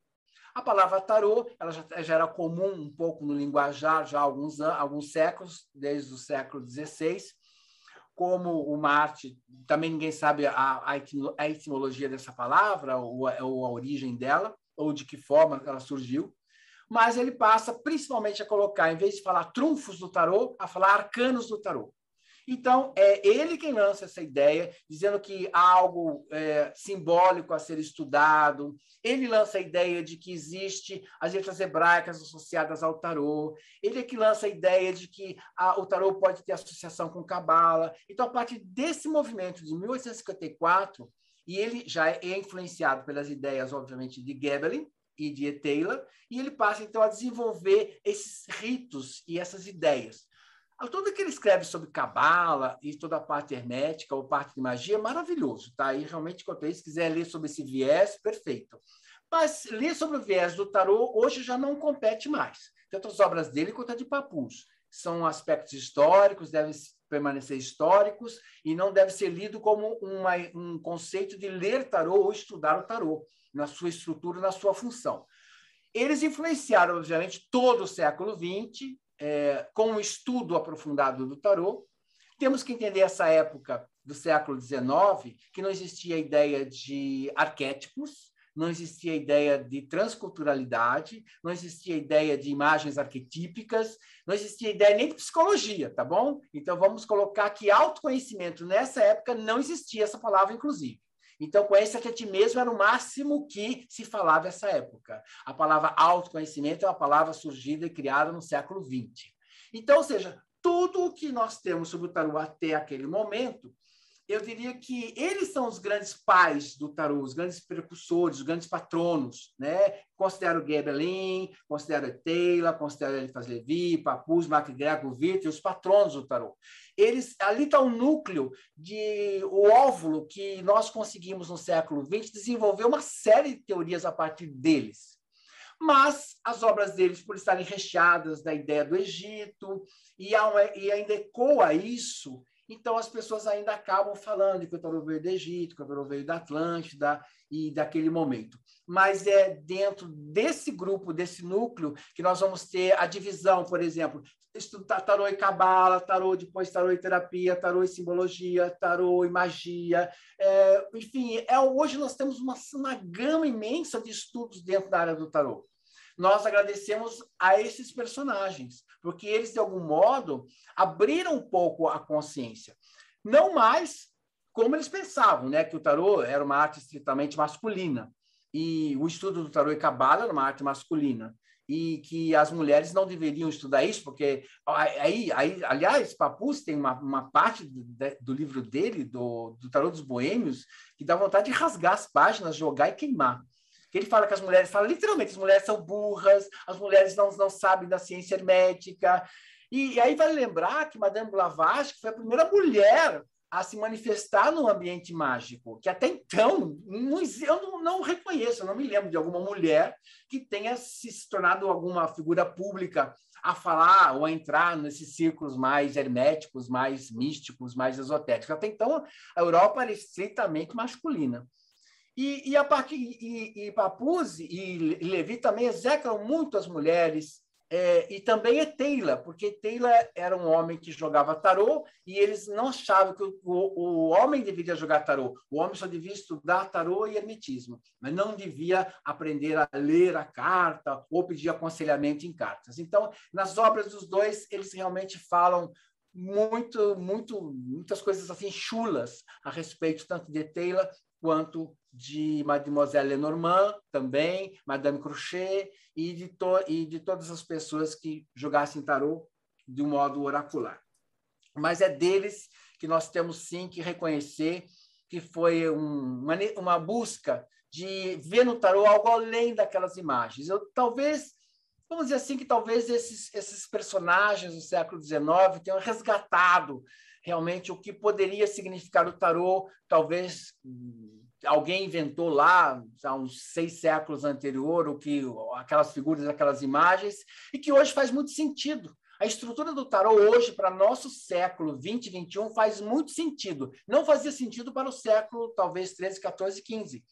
A palavra tarô ela já, já era comum um pouco no linguajar já há alguns, alguns séculos, desde o século XVI, como uma arte, também ninguém sabe a, a etimologia dessa palavra, ou a, ou a origem dela, ou de que forma ela surgiu, mas ele passa principalmente a colocar, em vez de falar trunfos do tarô, a falar arcanos do tarô. Então, é ele quem lança essa ideia, dizendo que há algo é, simbólico a ser estudado. Ele lança a ideia de que existe as letras hebraicas associadas ao tarô. Ele é que lança a ideia de que a, o tarô pode ter associação com Cabala. Então, a partir desse movimento de 1854, e ele já é influenciado pelas ideias, obviamente, de Gebelin, e de Taylor, e ele passa então a desenvolver esses ritos e essas ideias. Tudo que ele escreve sobre cabala e toda a parte hermética ou parte de magia é maravilhoso, tá? E realmente, quanto a isso, quiser ler sobre esse viés, perfeito. Mas ler sobre o viés do tarô hoje já não compete mais. Tanto as obras dele quanto a de Papus. São aspectos históricos, devem permanecer históricos e não deve ser lido como uma, um conceito de ler tarô ou estudar o tarô, na sua estrutura, na sua função. Eles influenciaram, obviamente, todo o século XX, é, com o um estudo aprofundado do tarô. Temos que entender essa época do século XIX, que não existia a ideia de arquétipos, não existia a ideia de transculturalidade, não existia a ideia de imagens arquetípicas, não existia a ideia nem de psicologia, tá bom? Então vamos colocar que autoconhecimento nessa época não existia essa palavra, inclusive. Então, conhece-te a ti mesmo era o máximo que se falava nessa época. A palavra autoconhecimento é uma palavra surgida e criada no século XX. Então, ou seja, tudo o que nós temos sobre o tarô até aquele momento eu diria que eles são os grandes pais do tarô, os grandes precursores, os grandes patronos, né? Considero Gebelin, considero Taylor, considero Eliphas Levi, Papus, MacGregor, Witt, os patronos do tarô. Eles, ali está o núcleo de o óvulo que nós conseguimos no século XX desenvolver uma série de teorias a partir deles. Mas as obras deles, por estarem recheadas da ideia do Egito, e, e ainda ecoa isso então, as pessoas ainda acabam falando que o tarô veio do Egito, que o tarô veio da Atlântida e daquele momento. Mas é dentro desse grupo, desse núcleo, que nós vamos ter a divisão, por exemplo, tarô e cabala, tarô, depois tarô e terapia, tarô e simbologia, tarô e magia. É, enfim, é, hoje nós temos uma, uma gama imensa de estudos dentro da área do tarô nós agradecemos a esses personagens, porque eles, de algum modo, abriram um pouco a consciência. Não mais como eles pensavam, né? que o tarô era uma arte estritamente masculina, e o estudo do tarô e cabala era uma arte masculina e que as mulheres não deveriam estudar isso, porque aí, aí aliás, Papus tem uma, uma parte do, do livro dele, do, do Tarô dos Boêmios, que dá vontade de rasgar as páginas, jogar e queimar que ele fala que as mulheres, fala literalmente, as mulheres são burras, as mulheres não, não sabem da ciência hermética. E, e aí vale lembrar que Madame Blavatsky foi a primeira mulher a se manifestar no ambiente mágico, que até então não, eu não, não, reconheço, eu não me lembro de alguma mulher que tenha se tornado alguma figura pública a falar ou a entrar nesses círculos mais herméticos, mais místicos, mais esotéricos. Até então, a Europa era estritamente masculina. E, e, a partir, e, e Papuz e Levi também execram muito as mulheres, é, e também é Taylor, porque Taylor era um homem que jogava tarô e eles não achavam que o, o, o, homem deveria jogar tarô. O homem só devia estudar tarô e hermetismo, mas não devia aprender a ler a carta ou pedir aconselhamento em cartas. Então, nas obras dos dois, eles realmente falam muito, muito, muitas coisas assim chulas a respeito tanto de Taylor quanto de Mademoiselle Lenormand, também, Madame Crochet, e de, to e de todas as pessoas que jogassem tarô de um modo oracular. Mas é deles que nós temos sim que reconhecer que foi um, uma, uma busca de ver no tarô algo além daquelas imagens. Eu talvez vamos dizer assim que talvez esses, esses personagens do século XIX tenham resgatado realmente o que poderia significar o tarô, talvez alguém inventou lá, há uns seis séculos anterior, o que aquelas figuras, aquelas imagens, e que hoje faz muito sentido. A estrutura do tarô hoje, para nosso século 20 e 21, faz muito sentido. Não fazia sentido para o século, talvez, 13, 14, 15.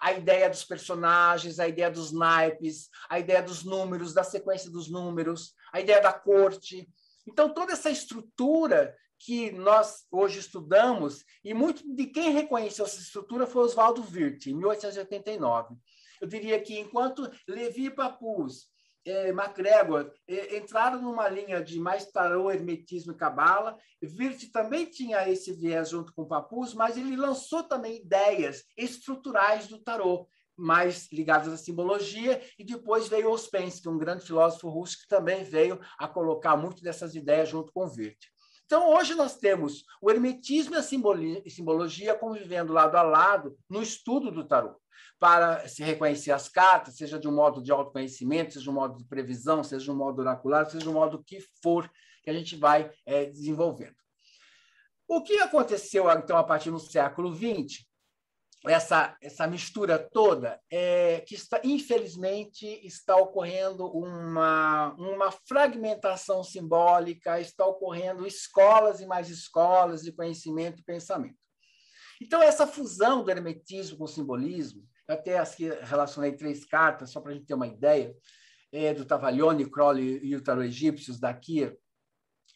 A ideia dos personagens, a ideia dos naipes, a ideia dos números, da sequência dos números, a ideia da corte. Então, toda essa estrutura que nós hoje estudamos, e muito de quem reconheceu essa estrutura foi Oswaldo Wirth, em 1889. Eu diria que enquanto Levi Papus, eh, MacGregor eh, entraram numa linha de mais tarô, hermetismo e cabala, Wirth também tinha esse viés junto com Papus, mas ele lançou também ideias estruturais do tarô, mais ligadas à simbologia, e depois veio Ouspensky, um grande filósofo russo que também veio a colocar muito dessas ideias junto com Wirth. Então, hoje nós temos o hermetismo e a simbologia convivendo lado a lado no estudo do tarô, para se reconhecer as cartas, seja de um modo de autoconhecimento, seja de um modo de previsão, seja de um modo oracular, seja de um modo que for que a gente vai é, desenvolvendo. O que aconteceu, então, a partir do século XX essa, essa mistura toda é que está, infelizmente está ocorrendo uma, uma fragmentação simbólica, está ocorrendo escolas e mais escolas de conhecimento e pensamento. Então, essa fusão do hermetismo com o simbolismo, até aqui relacionei três cartas, só para a gente ter uma ideia, é, do Tavalione, Crowley e o Tarot Egípcios, daqui,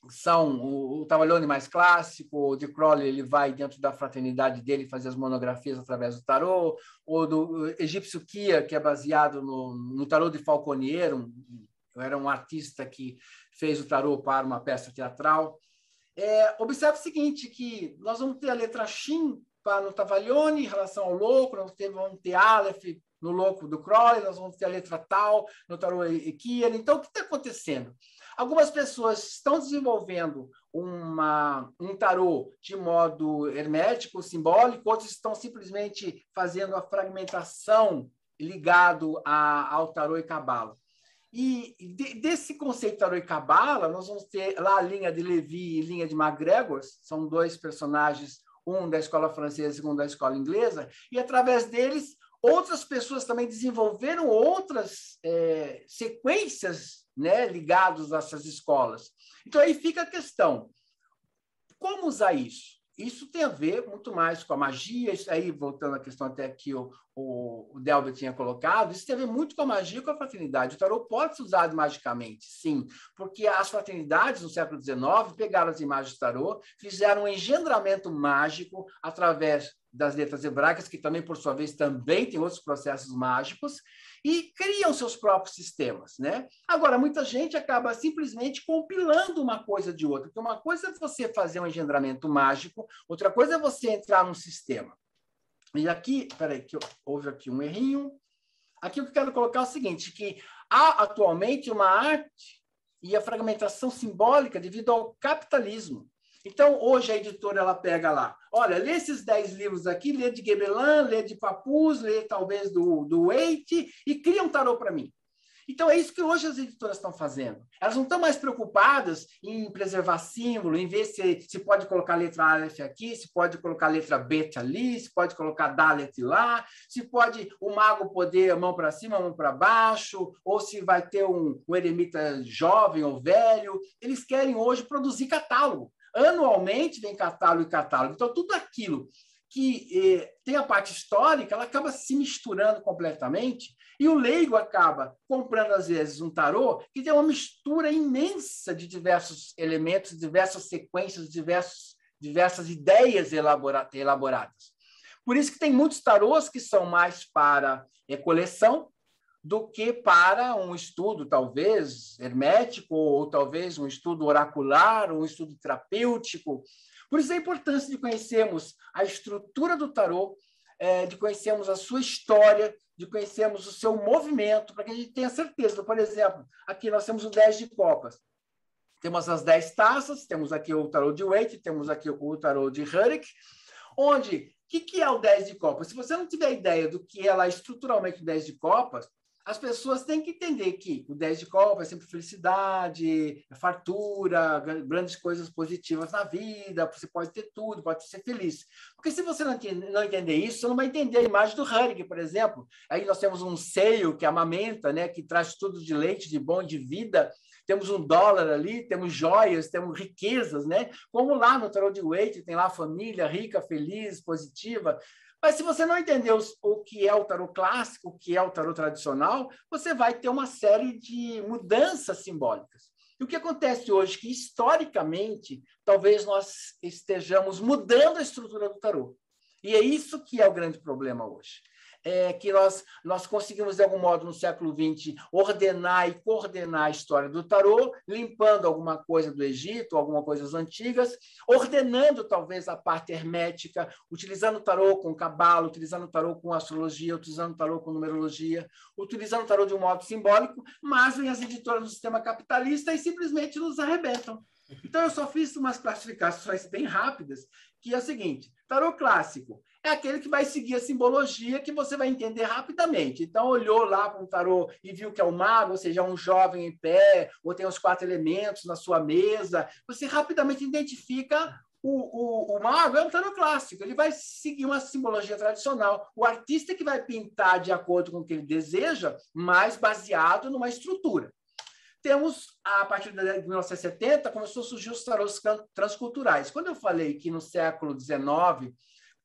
são o, o mais clássico, o de Crowley ele vai dentro da fraternidade dele fazer as monografias através do tarô, ou do egípcio Kia, que é baseado no, no tarô de Falconier, um, era um artista que fez o tarô para uma peça teatral. É, observe o seguinte, que nós vamos ter a letra Shin para no Tavalione em relação ao louco, nós vamos ter Aleph no louco do Crowley, nós vamos ter a letra Tal no tarô Kia. Então, o que está acontecendo? Algumas pessoas estão desenvolvendo uma, um tarô de modo hermético, simbólico, outros estão simplesmente fazendo a fragmentação ligado a, ao tarô e cabala. E de, desse conceito tarô e cabala, nós vamos ter lá a linha de Levi e linha de MacGregor, são dois personagens, um da escola francesa e um da escola inglesa, e através deles outras pessoas também desenvolveram outras é, sequências né, ligados a essas escolas. Então aí fica a questão: como usar isso? Isso tem a ver muito mais com a magia, isso aí, voltando à questão até que o, o, o tinha colocado, isso tem a ver muito com a magia e com a fraternidade. O tarot pode ser usado magicamente, sim, porque as fraternidades no século XIX pegaram as imagens do tarot, fizeram um engendramento mágico através das letras hebraicas, que também, por sua vez, também tem outros processos mágicos, e criam seus próprios sistemas. Né? Agora, muita gente acaba simplesmente compilando uma coisa de outra, porque uma coisa é você fazer um engendramento mágico, outra coisa é você entrar num sistema. E aqui, peraí, que houve aqui um errinho. Aqui eu quero colocar é o seguinte, que há atualmente uma arte e a fragmentação simbólica devido ao capitalismo. Então, hoje a editora ela pega lá, olha, lê esses 10 livros aqui, lê de Gebelan, lê de Papus, lê talvez do, do Waite e cria um tarô para mim. Então, é isso que hoje as editoras estão fazendo. Elas não estão mais preocupadas em preservar símbolo, em ver se, se pode colocar letra Aleph aqui, se pode colocar letra Bet ali, se pode colocar Dalet lá, se pode o mago poder mão para cima, mão para baixo, ou se vai ter um, um eremita jovem ou velho. Eles querem hoje produzir catálogo. Anualmente vem catálogo e catálogo. Então, tudo aquilo que eh, tem a parte histórica, ela acaba se misturando completamente e o leigo acaba comprando, às vezes, um tarô que tem uma mistura imensa de diversos elementos, diversas sequências, diversos, diversas ideias elabora elaboradas. Por isso que tem muitos tarôs que são mais para é, coleção do que para um estudo, talvez, hermético, ou talvez um estudo oracular, ou um estudo terapêutico. Por isso a importância de conhecermos a estrutura do tarô, é, de conhecermos a sua história, de conhecermos o seu movimento, para que a gente tenha certeza. Por exemplo, aqui nós temos o 10 de copas. Temos as 10 taças, temos aqui o tarô de Waite, temos aqui o tarô de Hurrick, onde o que, que é o 10 de copas? Se você não tiver ideia do que é lá estruturalmente o 10 de copas, as pessoas têm que entender que o 10 de copa é sempre felicidade, é fartura, grandes coisas positivas na vida, você pode ter tudo, pode ser feliz. Porque se você não entender, isso, você não vai entender a imagem do Hurricane, por exemplo. Aí nós temos um seio que amamenta, né, que traz tudo de leite, de bom, de vida. Temos um dólar ali, temos joias, temos riquezas, né? Como lá no Tarot de Waite, tem lá família rica, feliz, positiva. Mas se você não entender o que é o tarot clássico, o que é o tarot tradicional, você vai ter uma série de mudanças simbólicas. E o que acontece hoje que, historicamente, talvez nós estejamos mudando a estrutura do tarot. E é isso que é o grande problema hoje é, que nós, nós conseguimos, de algum modo, no século XX, ordenar e coordenar a história do tarô, limpando alguma coisa do Egito, alguma coisa das antigas, ordenando talvez a parte hermética, utilizando o tarô com cabalo, utilizando o tarô com astrologia, utilizando o tarô com numerologia, utilizando o tarô de um modo simbólico, mas vem as editoras do sistema capitalista e simplesmente nos arrebentam. Então, eu só fiz umas classificações bem rápidas, que é o seguinte: tarô clássico é aquele que vai seguir a simbologia que você vai entender rapidamente. Então, olhou lá para um tarô e viu que é o mago, ou seja, um jovem em pé, ou tem os quatro elementos na sua mesa, você rapidamente identifica o, o, o mago é um tarô clássico, ele vai seguir uma simbologia tradicional. O artista que vai pintar de acordo com o que ele deseja, mas baseado numa estrutura. Temos, a partir de 1970, começou a surgir os tarôs transculturais. Quando eu falei que no século XIX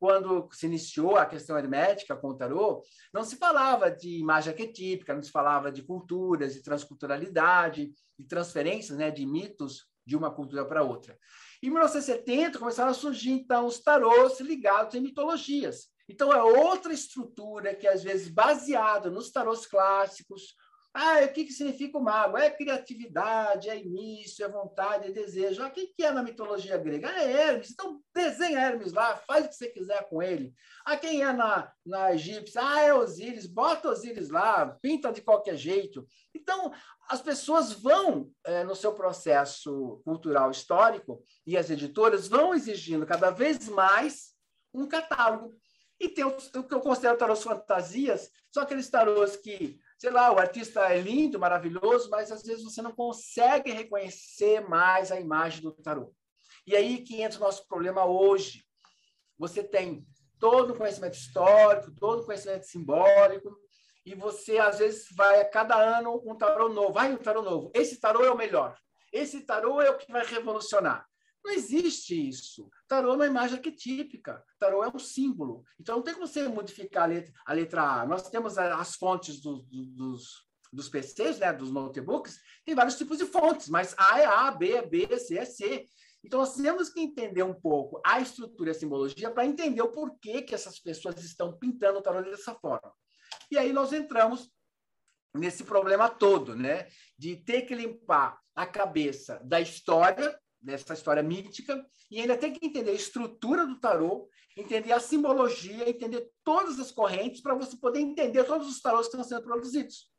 quando se iniciou a questão hermética com o tarô, não se falava de imagem arquetípica, não se falava de culturas, de transculturalidade, de transferências né, de mitos de uma cultura para outra. Em 1970 começaram a surgir então os tarôs ligados em mitologias. Então é outra estrutura que às vezes baseada nos tarôs clássicos ah, o que, que significa o mago? É criatividade, é início, é vontade, é desejo. Ah, o que, é na mitologia grega? Ah, é Hermes. Então, desenha Hermes lá, faz o que você quiser com ele. Ah, quem é na, na egípcia? Ah, é Osíris. Bota Osíris lá, pinta de qualquer jeito. Então, as pessoas vão, é, no seu processo cultural histórico, e as editoras vão exigindo cada vez mais um catálogo. E tem o, o que eu considero tarôs fantasias, são aqueles tarôs que sei lá, o artista é lindo, maravilhoso, mas às vezes você não consegue reconhecer mais a imagem do tarô. E aí que entra o nosso problema hoje. Você tem todo o conhecimento histórico, todo o conhecimento simbólico, e você às vezes vai a cada ano um tarô novo, vai um tarô novo. Esse tarô é o melhor. Esse tarô é o que vai revolucionar. Não existe isso. Tarô é uma imagem arquetípica. Tarô é um símbolo. Então, não tem como você modificar a letra, a, letra A. Nós temos as fontes do, do, dos, dos PCs, né, dos notebooks, tem vários tipos de fontes, mas A é A, B é B, C é C. Então, nós temos que entender um pouco a estrutura e a simbologia para entender o porquê que essas pessoas estão pintando o tarô dessa forma. E aí nós entramos nesse problema todo, né? De ter que limpar a cabeça da história dessa história mítica, e ainda tem que entender a estrutura do tarô, entender a simbologia, entender todas as correntes para você poder entender todos os tarôs que estão sendo produzidos.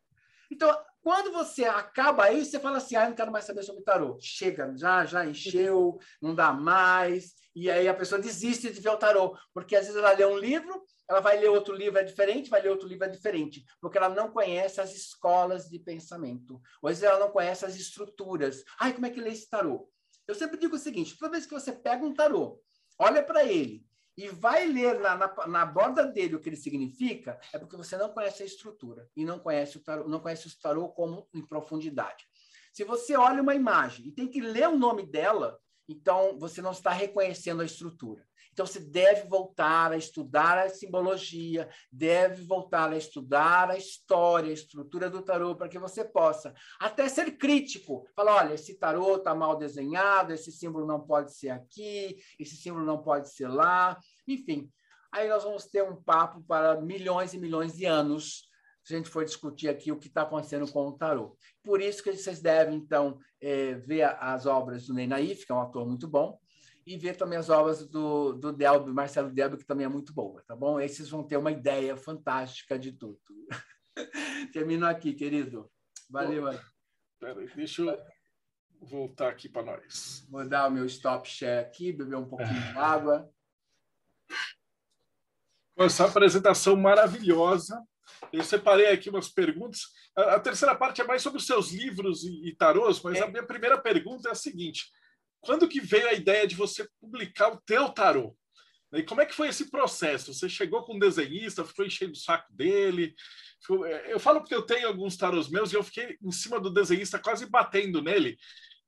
Então, quando você acaba aí, você fala assim: ah, não quero mais saber sobre tarô. Chega, já, já encheu, não dá mais. E aí a pessoa desiste de ver o tarô, porque às vezes ela lê um livro, ela vai ler outro livro é diferente, vai ler outro livro é diferente, porque ela não conhece as escolas de pensamento. Ou às vezes ela não conhece as estruturas. Ai, como é que lê esse tarô? Eu sempre digo o seguinte: toda vez que você pega um tarô, olha para ele e vai ler na, na, na, borda dele o que ele significa, é porque você não conhece a estrutura e não conhece o tarô, não conhece o tarô como em profundidade. Se você olha uma imagem e tem que ler o nome dela, então você não está reconhecendo a estrutura. Então, você deve voltar a estudar a simbologia, deve voltar a estudar a história, a estrutura do tarô, para que você possa até ser crítico. Falar, olha, esse tarô está mal desenhado, esse símbolo não pode ser aqui, esse símbolo não pode ser lá. Enfim, aí nós vamos ter um papo para milhões e milhões de anos se a gente for discutir aqui o que está acontecendo com o tarô. Por isso que vocês devem, então, é, ver as obras do Ney Naif, que é um ator muito bom, e ver também as obras do, do Marcelo Delby, que também é muito boa, tá bom? Vocês vão ter uma ideia fantástica de tudo. Termino aqui, querido. Valeu. Peraí, deixa eu voltar aqui para nós. Vou dar o meu stop share aqui, beber um pouquinho de água. Com essa apresentação maravilhosa, eu separei aqui umas perguntas. A, a terceira parte é mais sobre os seus livros e, e tarôs, mas é. a minha primeira pergunta é a seguinte: quando que veio a ideia de você publicar o teu tarô? E como é que foi esse processo? Você chegou com um desenhista, ficou enchendo o saco dele? É, eu falo porque eu tenho alguns tarôs meus e eu fiquei em cima do desenhista quase batendo nele.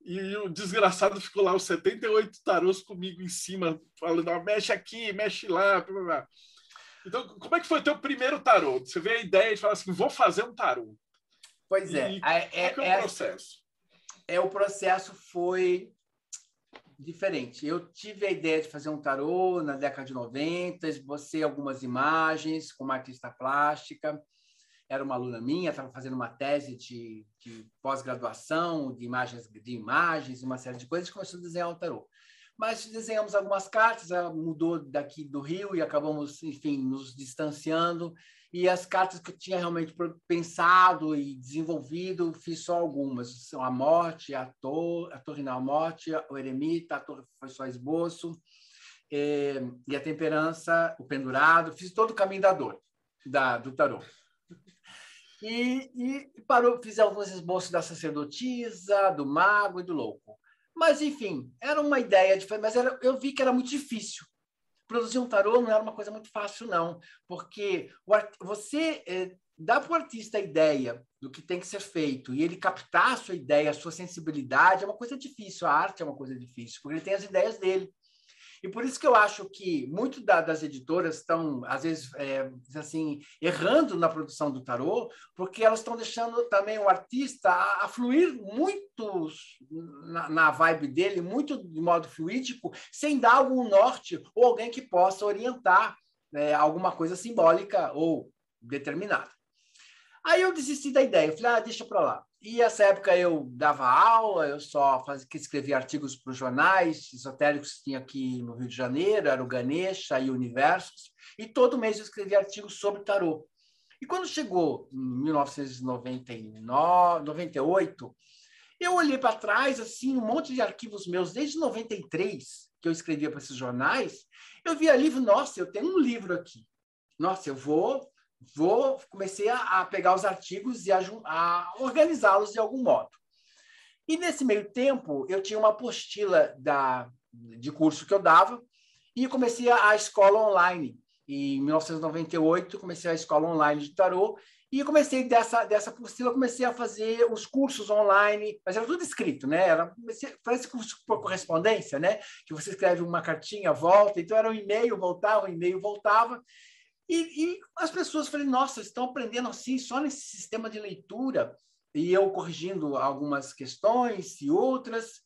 E o desgraçado ficou lá os 78 tarôs comigo em cima, falando, oh, mexe aqui, mexe lá. Então, como é que foi o teu primeiro tarô? Você vê a ideia de falar assim, vou fazer um tarô. Pois é. E é, é, qual é, é o processo? É, o processo foi diferente. Eu tive a ideia de fazer um tarô na década de 90, esbocei algumas imagens com uma artista plástica, era uma aluna minha, estava fazendo uma tese de, de pós-graduação de imagens, de imagens, uma série de coisas, e começou a desenhar o tarô mas desenhamos algumas cartas, ela mudou daqui do Rio e acabamos, enfim, nos distanciando. E as cartas que eu tinha realmente pensado e desenvolvido, fiz só algumas. A Morte, a, tor a Torre na Morte, o Eremita, a Torre foi só esboço, e, é, e a Temperança, o Pendurado, fiz todo o caminho da dor, da, do tarô. E, e parou, fiz alguns esboços da sacerdotisa, do mago e do louco. Mas, enfim, era uma ideia de mas era, eu vi que era muito difícil. Produzir um tarô não era uma coisa muito fácil, não, porque você é, dá para o artista a ideia do que tem que ser feito e ele captar a sua ideia, a sua sensibilidade, é uma coisa difícil. A arte é uma coisa difícil, porque ele tem as ideias dele. E por isso que eu acho que muito da, das editoras estão, às vezes, é, assim, errando na produção do tarô, porque elas estão deixando também o artista a, a fluir muito na, na, vibe dele, muito de modo fluídico, sem dar algum norte ou alguém que possa orientar né, alguma coisa simbólica ou determinada. Aí eu desisti da ideia, eu falei, ah, deixa para lá. E essa época eu dava aula, eu só fazia, escrevia artigos para os jornais esotéricos que tinha aqui no Rio de Janeiro, era o Ganesha e Universos, e todo mês eu escrevia artigos sobre tarô. E quando chegou em 1999, 98, eu olhei para trás, assim, um monte de arquivos meus, desde 93, que eu escrevia para esses jornais, eu vi ali, nossa, eu tenho um livro aqui. Nossa, eu vou vou comecei a, a pegar os artigos e a, a organizá-los de algum modo. E nesse meio tempo, eu tinha uma apostila da, de curso que eu dava e comecei a, escola online. E em 1998, comecei a escola online de tarô e comecei dessa, dessa apostila, comecei a fazer os cursos online, mas era tudo escrito, né? Era, parece curso por correspondência, né? Que você escreve uma cartinha, volta, então era um e-mail, voltava, um e-mail, voltava. E, e as pessoas falei, nossa, estão aprendendo assim só nesse sistema de leitura. E eu corrigindo algumas questões e outras.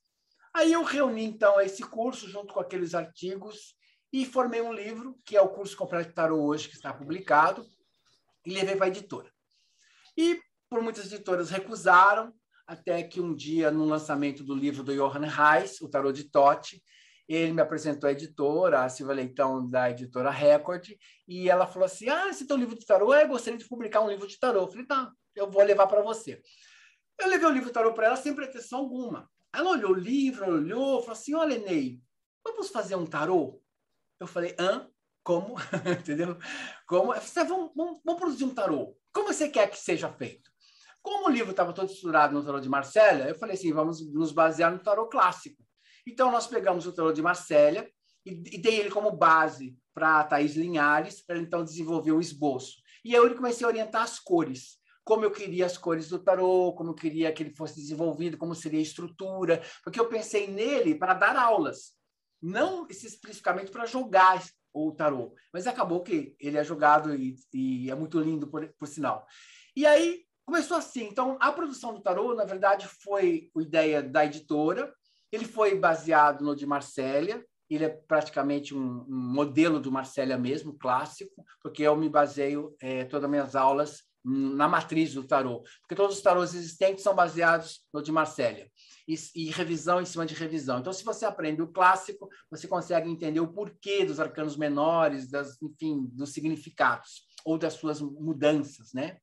Aí eu reuni, então, esse curso junto com aqueles artigos e formei um livro, que é o curso completo Tarot hoje, que está publicado, e levei para a editora. E por muitas editoras recusaram, até que um dia, no lançamento do livro do Johann Reis, O Tarot de Totti, ele me apresentou a editora, a Silvia Leitão, da editora Record, e ela falou assim: Ah, esse teu livro de tarô, eu gostaria de publicar um livro de tarô. Eu falei: Tá, eu vou levar para você. Eu levei o livro de tarô para ela sem pretensão alguma. Ela olhou o livro, olhou, falou assim: Olha, Ney, vamos fazer um tarô? Eu falei: Hã? Como? Entendeu? Como? Eu falei, vamos, vamos, vamos produzir um tarô. Como você quer que seja feito? Como o livro estava todo estruturado no tarô de Marcélia, eu falei assim: vamos nos basear no tarô clássico. Então, nós pegamos o tarô de Marcélia e, e dei ele como base para a Thaís Linhares, para então desenvolver o esboço. E eu comecei a orientar as cores, como eu queria as cores do tarô, como eu queria que ele fosse desenvolvido, como seria a estrutura, porque eu pensei nele para dar aulas. não especificamente para jogar o tarô, mas acabou que ele é jogado e, e é muito lindo, por, por sinal. E aí começou assim. Então, a produção do tarô, na verdade, foi a ideia da editora. Ele foi baseado no de Marsella. Ele é praticamente um, modelo do Marsella mesmo, clássico, porque eu me baseio é, todas as minhas aulas na matriz do tarô, porque todos os tarôs existentes são baseados no de Marsella e, e, revisão em cima de revisão. Então, se você aprende o clássico, você consegue entender o porquê dos arcanos menores, das, enfim, dos significados ou das suas mudanças, né?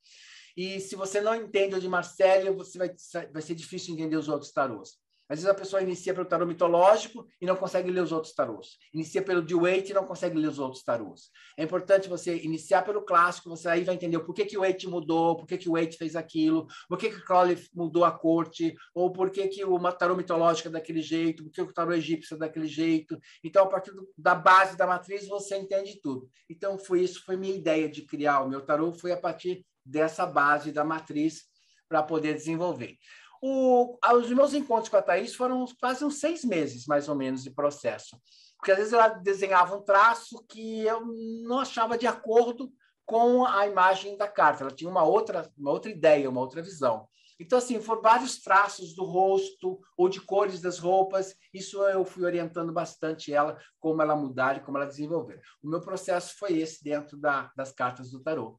E se você não entende o de Marsella, você vai, vai ser difícil entender os outros tarôs. Às vezes a pessoa inicia pelo tarô mitológico e não consegue ler os outros tarôs. Inicia pelo de Waite e não consegue ler os outros tarôs. É importante você iniciar pelo clássico, você aí vai entender por que, que o Waite mudou, por que, que o Waite fez aquilo, por que, que o Crowley mudou a corte, ou por que, que o tarô mitológico é daquele jeito, por que o tarô egípcio é daquele jeito. Então, a partir do, da base da matriz, você entende tudo. Então, foi isso, foi minha ideia de criar o meu tarô, foi a partir dessa base da matriz para poder desenvolver. O, os meus encontros com a Thaís foram quase uns seis meses, mais ou menos, de processo. Porque às vezes ela desenhava um traço que eu não achava de acordo com a imagem da carta. Ela tinha uma outra, uma outra ideia, uma outra visão. Então, assim, foram vários traços do rosto ou de cores das roupas. Isso eu fui orientando bastante ela, como ela mudar e como ela desenvolver. O meu processo foi esse dentro da, das cartas do tarot.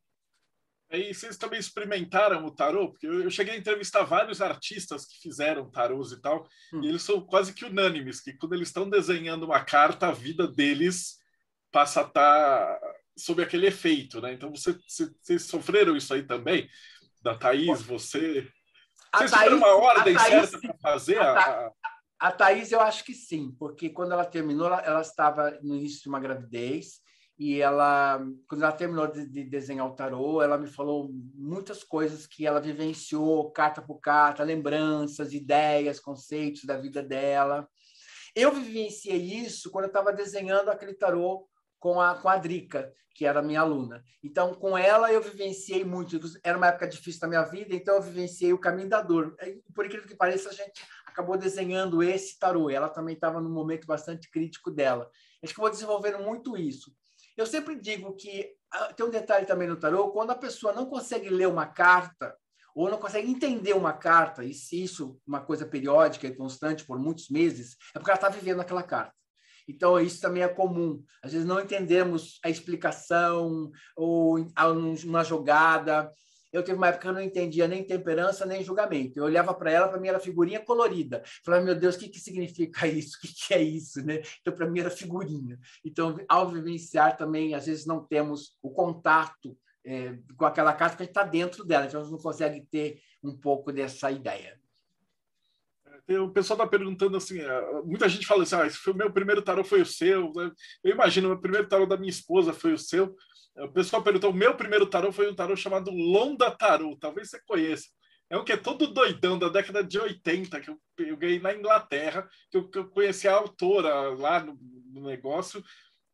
Aí vocês também experimentaram o tarô? Porque eu cheguei a entrevistar vários artistas que fizeram tarôs e tal, hum. e eles são quase que unânimes, que quando eles estão desenhando uma carta, a vida deles passa a estar tá sob aquele efeito, né? Então você, vocês sofreram isso aí também? Da Thaís, você... A vocês Thaís, uma ordem Thaís, certa para fazer? A, a, a Thaís, eu acho que sim, porque quando ela terminou, ela, ela estava no início de uma gravidez, e ela, quando ela terminou de, de, desenhar o tarô, ela me falou muitas coisas que ela vivenciou, carta por carta, lembranças, ideias, conceitos da vida dela. Eu vivenciei isso quando eu estava desenhando aquele tarô com a, com a Drica, que era minha aluna. Então, com ela, eu vivenciei muito. Era uma época difícil da minha vida, então eu vivenciei o caminho da dor. Por incrível que pareça, a gente acabou desenhando esse tarô. Ela também estava num momento bastante crítico dela. A gente acabou desenvolvendo muito isso. Eu sempre digo que ah, tem um detalhe também no tarô, quando a pessoa não consegue ler uma carta ou não consegue entender uma carta, e se isso uma coisa periódica e constante por muitos meses, é porque ela está vivendo aquela carta. Então, isso também é comum. Às vezes não entendemos a explicação ou uma jogada. Eu teve uma época que eu não entendia nem temperança, nem julgamento. Eu olhava para ela, para mim era figurinha colorida. falava, meu Deus, o que, que significa isso? O que, que é isso? Né? Então, para mim era figurinha. Então, ao vivenciar também, às vezes não temos o contato é, com aquela carta que está dentro dela. Então, a gente não consegue ter um pouco dessa ideia. O pessoal está perguntando assim, é, muita gente fala assim, ah, esse foi o meu primeiro tarô foi o seu. Eu imagino, o primeiro tarô da minha esposa foi o seu. O pessoal perguntou: o meu primeiro tarô foi um tarô chamado Londa Tarô, talvez você conheça. É um que é todo doidão da década de 80, que eu, eu ganhei na Inglaterra, que eu, que eu conheci a autora lá no, no, negócio.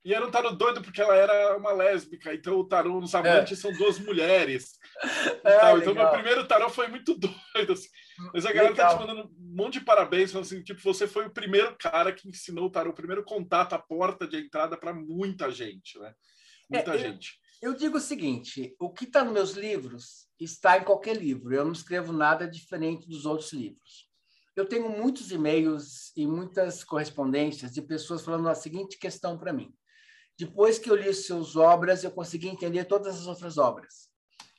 E era um tarô doido porque ela era uma lésbica, então o tarô nos amantes é. são duas mulheres. É, então, meu primeiro tarô foi muito doido. Assim. Mas a galera legal. tá te mandando um monte de parabéns, falando assim, tipo, você foi o primeiro cara que ensinou o tarô, o primeiro contato, a porta de entrada para muita gente, né? Muita é, gente. Eu, eu, digo o seguinte: o que está nos meus livros está em qualquer livro. Eu não escrevo nada diferente dos outros livros. Eu tenho muitos e-mails e muitas correspondências de pessoas falando a seguinte questão para mim. Depois que eu li suas obras, eu consegui entender todas as outras obras.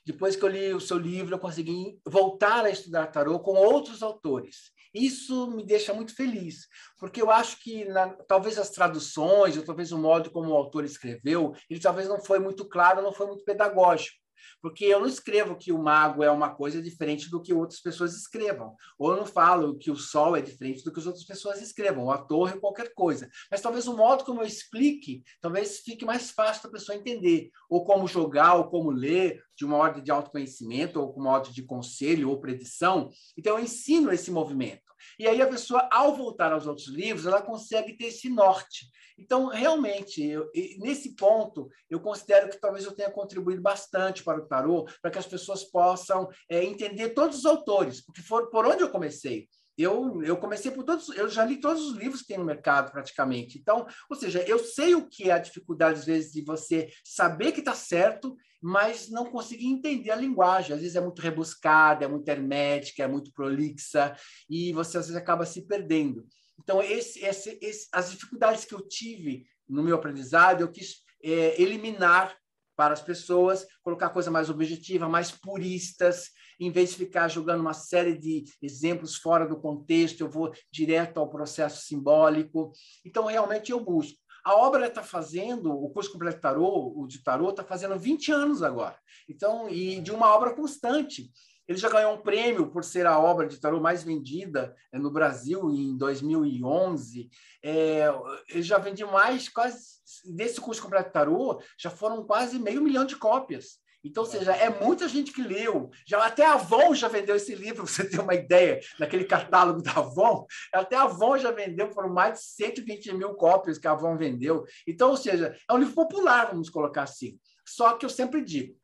Depois que eu li o seu livro, eu consegui voltar a estudar tarô com outros autores. Isso me deixa muito feliz, porque eu acho que na, talvez as traduções, ou talvez o modo como o autor escreveu, ele talvez não foi muito claro, não foi muito pedagógico. Porque eu não escrevo que o mago é uma coisa diferente do que outras pessoas escrevam. Ou eu não falo que o sol é diferente do que as outras pessoas escrevam, ou a torre, qualquer coisa. Mas talvez o modo como eu explique, talvez fique mais fácil para a pessoa entender. Ou como jogar, ou como ler, de uma ordem de autoconhecimento, ou com uma ordem de conselho ou predição. Então eu ensino esse movimento. E aí a pessoa, ao voltar aos outros livros, ela consegue ter esse norte. Então, realmente, eu, nesse ponto, eu considero que talvez eu tenha contribuído bastante para o tarô, para que as pessoas possam é, entender todos os autores, porque for por onde eu comecei. Eu, eu comecei por todos, eu já li todos os livros que tem no mercado praticamente. Então, ou seja, eu sei o que é a dificuldade às vezes de você saber que está certo, mas não conseguir entender a linguagem. Às vezes é muito rebuscada, é muito hermética, é muito prolixa e você às vezes acaba se perdendo. Então, esse, esse, esse, as dificuldades que eu tive no meu aprendizado, eu quis é, eliminar para as pessoas, colocar coisa mais objetiva, mais puristas, em vez de ficar jogando uma série de exemplos fora do contexto, eu vou direto ao processo simbólico. Então, realmente, eu busco. A obra está fazendo, o curso completo tarô, o de tarô, está fazendo 20 anos agora. Então, e de uma obra constante. Ele já ganhou um prêmio por ser a obra de tarô mais vendida eh, no Brasil em 2011. É, ele já vendeu mais, quase, desse curso completo tarô, já foram quase meio milhão de cópias. Então, ou seja, é muita gente que leu. Já, até a Avon já vendeu esse livro, você ter uma ideia, naquele catálogo da Avon. Até a Avon já vendeu, foram mais de 120 mil cópias que a Avon vendeu. Então, ou seja, é um livro popular, vamos colocar assim. Só que eu sempre digo,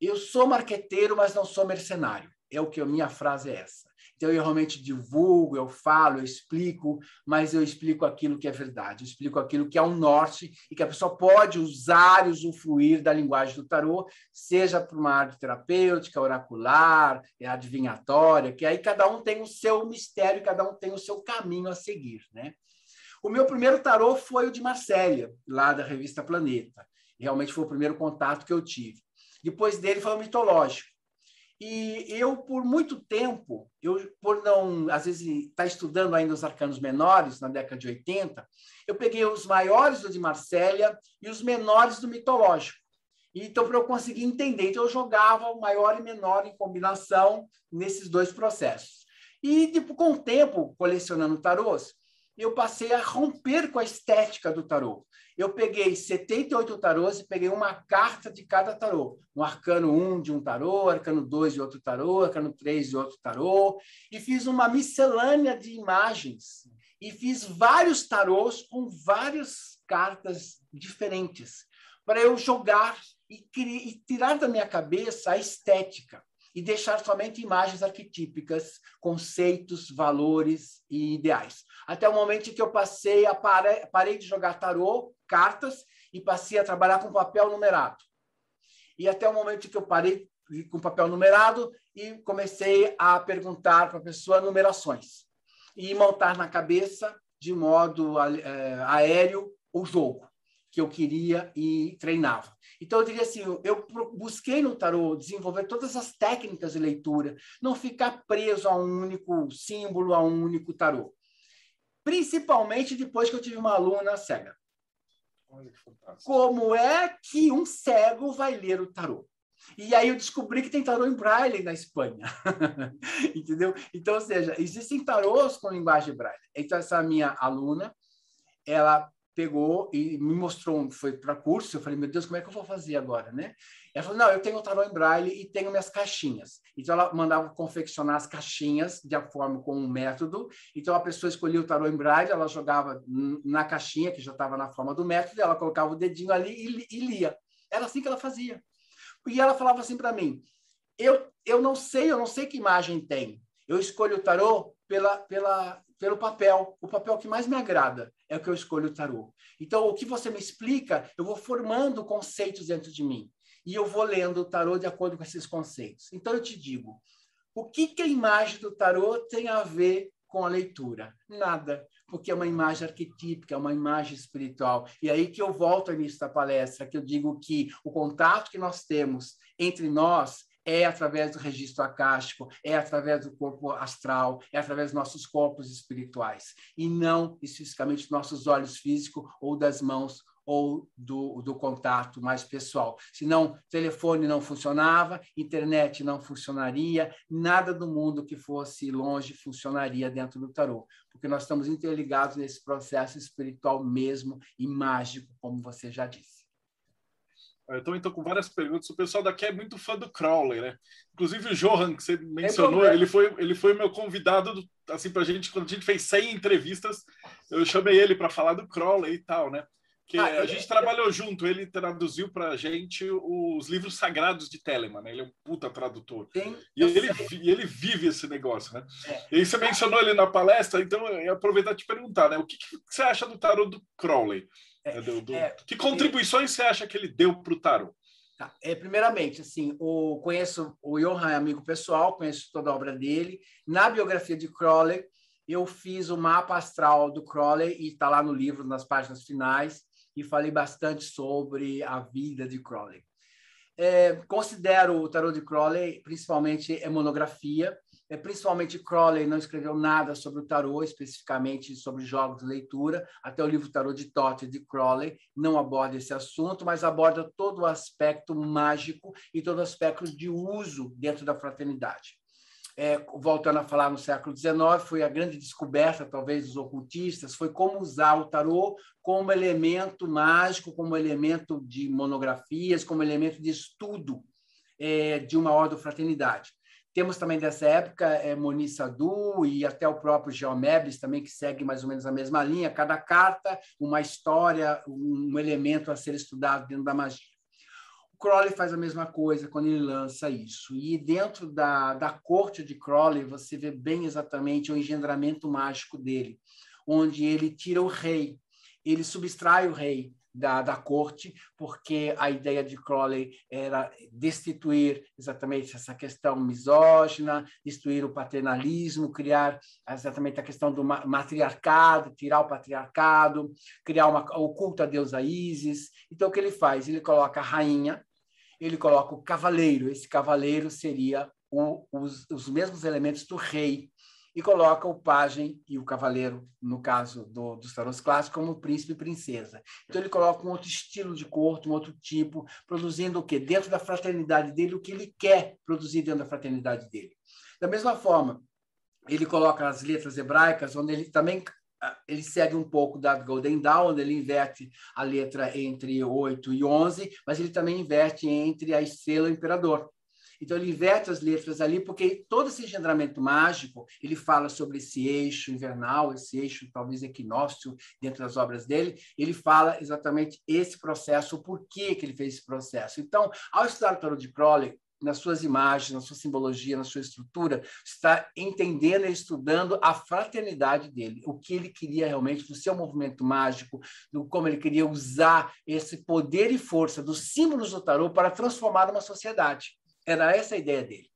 eu sou marqueteiro, mas não sou mercenário. É o que a minha frase é essa. Então, eu realmente divulgo, eu falo, eu explico, mas eu explico aquilo que é verdade, eu explico aquilo que é o norte e que a pessoa pode usar e usufruir da linguagem do tarô, seja para uma área terapêutica, oracular, é adivinhatória, que aí cada um tem o seu mistério, cada um tem o seu caminho a seguir, né? O meu primeiro tarô foi o de Marsella, lá da revista Planeta. Realmente foi o primeiro contato que eu tive. Depois dele foi o mitológico. E eu, por muito tempo, eu por não, às vezes, estar tá estudando ainda os arcanos menores, na década de 80, eu peguei os maiores do de Marsella e os menores do mitológico. Então, para eu conseguir entender, então eu jogava o maior e menor em combinação nesses dois processos. E, tipo, com o tempo, colecionando tarôs, eu passei a romper com a estética do tarô eu peguei 78 tarôs e peguei uma carta de cada tarô. Um arcano 1 de um tarô, arcano 2 de outro tarô, arcano 3 de outro tarô, e fiz uma miscelânea de imagens. E fiz vários tarôs com várias cartas diferentes, para eu jogar e, e tirar da minha cabeça a estética e deixar somente imagens arquetípicas, conceitos, valores e ideais. Até o momento em que eu passei a pare... parei de jogar tarô, cartas, e passei a trabalhar com papel numerado. E até o momento em que eu parei com papel numerado e comecei a perguntar para a pessoa numerações e montar na cabeça de modo é, aéreo o jogo que eu queria e treinava. Então, eu diria assim, eu busquei no tarô desenvolver todas as técnicas de leitura, não ficar preso a um único símbolo, a um único tarô. Principalmente depois que eu tive uma aluna cega. Como é que um cego vai ler o tarô? E aí eu descobri que tem tarô em braille na Espanha. Entendeu? Então, ou seja, existem tarôs com linguagem braille. Então, essa minha aluna, ela pegou e me mostrou, foi para curso, eu falei, meu Deus, como é que eu vou fazer agora, né? Ela falou, não, eu tenho o tarô em braille e tenho minhas caixinhas. Então, ela mandava confeccionar as caixinhas de forma com um método. Então, a pessoa escolhia o tarô em braille, ela jogava na caixinha, que já estava na forma do método, ela colocava o dedinho ali e, e lia. Era assim que ela fazia. E ela falava assim para mim, eu, eu não sei, eu não sei que imagem tem. Eu escolho o tarô pela, pela, pelo papel. O papel que mais me agrada é que eu escolho o tarô. Então, o que você me explica, eu vou formando conceitos dentro de mim. E eu vou lendo o tarô de acordo com esses conceitos. Então, eu te digo, o que, que a imagem do tarô tem a ver com a leitura? Nada, porque é uma imagem arquetípica, é uma imagem espiritual. E aí que eu volto ao início da palestra, que eu digo que o contato que nós temos entre nós é através do registro acástico, é através do corpo astral, é através dos nossos corpos espirituais, e não especificamente dos nossos olhos físicos ou das mãos ou do, do contato mais pessoal. Senão, telefone não funcionava, internet não funcionaria, nada do mundo que fosse longe funcionaria dentro do tarô, porque nós estamos interligados nesse processo espiritual mesmo e mágico, como você já disse. Eu também estou com várias perguntas. O pessoal daqui é muito fã do Crowley, né? Inclusive o Johan, que você mencionou, ele foi, ele foi meu convidado, assim, para a gente, quando a gente fez 100 entrevistas, eu chamei ele para falar do Crowley e tal, né? Que ah, a gente trabalhou junto, ele traduziu para a gente os livros sagrados de Telemann, né? ele é um puta tradutor. Sim, e ele, ele vive esse negócio, né? É. E aí você mencionou ele na palestra, então eu ia aproveitar te perguntar, né? O que, que você acha do tarô do Crowley? É, do, do, é, que contribuições você acha que ele deu para o tarô? Tá. É, primeiramente, assim, o, conheço o Johan, é amigo pessoal, conheço toda a obra dele. Na biografia de Crowley, eu fiz o mapa astral do Crowley e está lá no livro, nas páginas finais, e falei bastante sobre a vida de Crowley. É, considero o tarot de Crowley principalmente é monografia, principalmente Crowley não escreveu nada sobre o tarot, especificamente sobre jogos de leitura. Até o livro Tarot de Tote de Crowley não aborda esse assunto, mas aborda todo o aspecto mágico e todo o aspecto de uso dentro da fraternidade. É, voltando a falar no século XIX, foi a grande descoberta, talvez, dos ocultistas, foi como usar o tarô como elemento mágico, como elemento de monografias, como elemento de estudo é, de uma ordem fraternidade. Temos também dessa época é, Moni Sadu e até o próprio Geomebis também, que segue mais ou menos a mesma linha. Cada carta, uma história, um elemento a ser estudado dentro da magia. O Crowley faz a mesma coisa quando ele lança isso. E dentro da, da corte de Crowley, você vê bem exatamente o engendramento mágico dele, onde ele tira o rei, ele subtrai o rei, da, da corte, porque a ideia de Crowley era destituir exatamente essa questão misógina, destruir o paternalismo, criar exatamente a questão do matriarcado, tirar o patriarcado, criar uma, o culto a deusa Isis. Então, o que ele faz? Ele coloca a rainha, ele coloca o cavaleiro. Esse cavaleiro seria o, os, os mesmos elementos do rei e coloca o pajem e o cavaleiro, no caso do, dos tarôs clássicos, como príncipe e princesa. Então ele coloca um outro estilo de corte, um outro tipo, produzindo o quê? Dentro da fraternidade dele, o que ele quer produzir dentro da fraternidade dele. Da mesma forma, ele coloca as letras hebraicas, onde ele também ah, ele segue um pouco da Golden Dawn, onde ele inverte a letra entre 8 e 11, mas ele também inverte entre a estrela e o imperador. Então, ele inverte as letras ali, porque todo esse engendramento mágico, ele fala sobre esse eixo invernal, esse eixo talvez equinócio dentro das obras dele, ele fala exatamente esse processo, o porquê que ele fez esse processo. Então, ao estudar o tarot de Crowley, nas suas imagens, na sua simbologia, na sua estrutura, está entendendo e estudando a fraternidade dele, o que ele queria realmente do seu movimento mágico, do como ele queria usar esse poder e força dos símbolos do tarot para transformar uma sociedade. Era essa a ideia dele.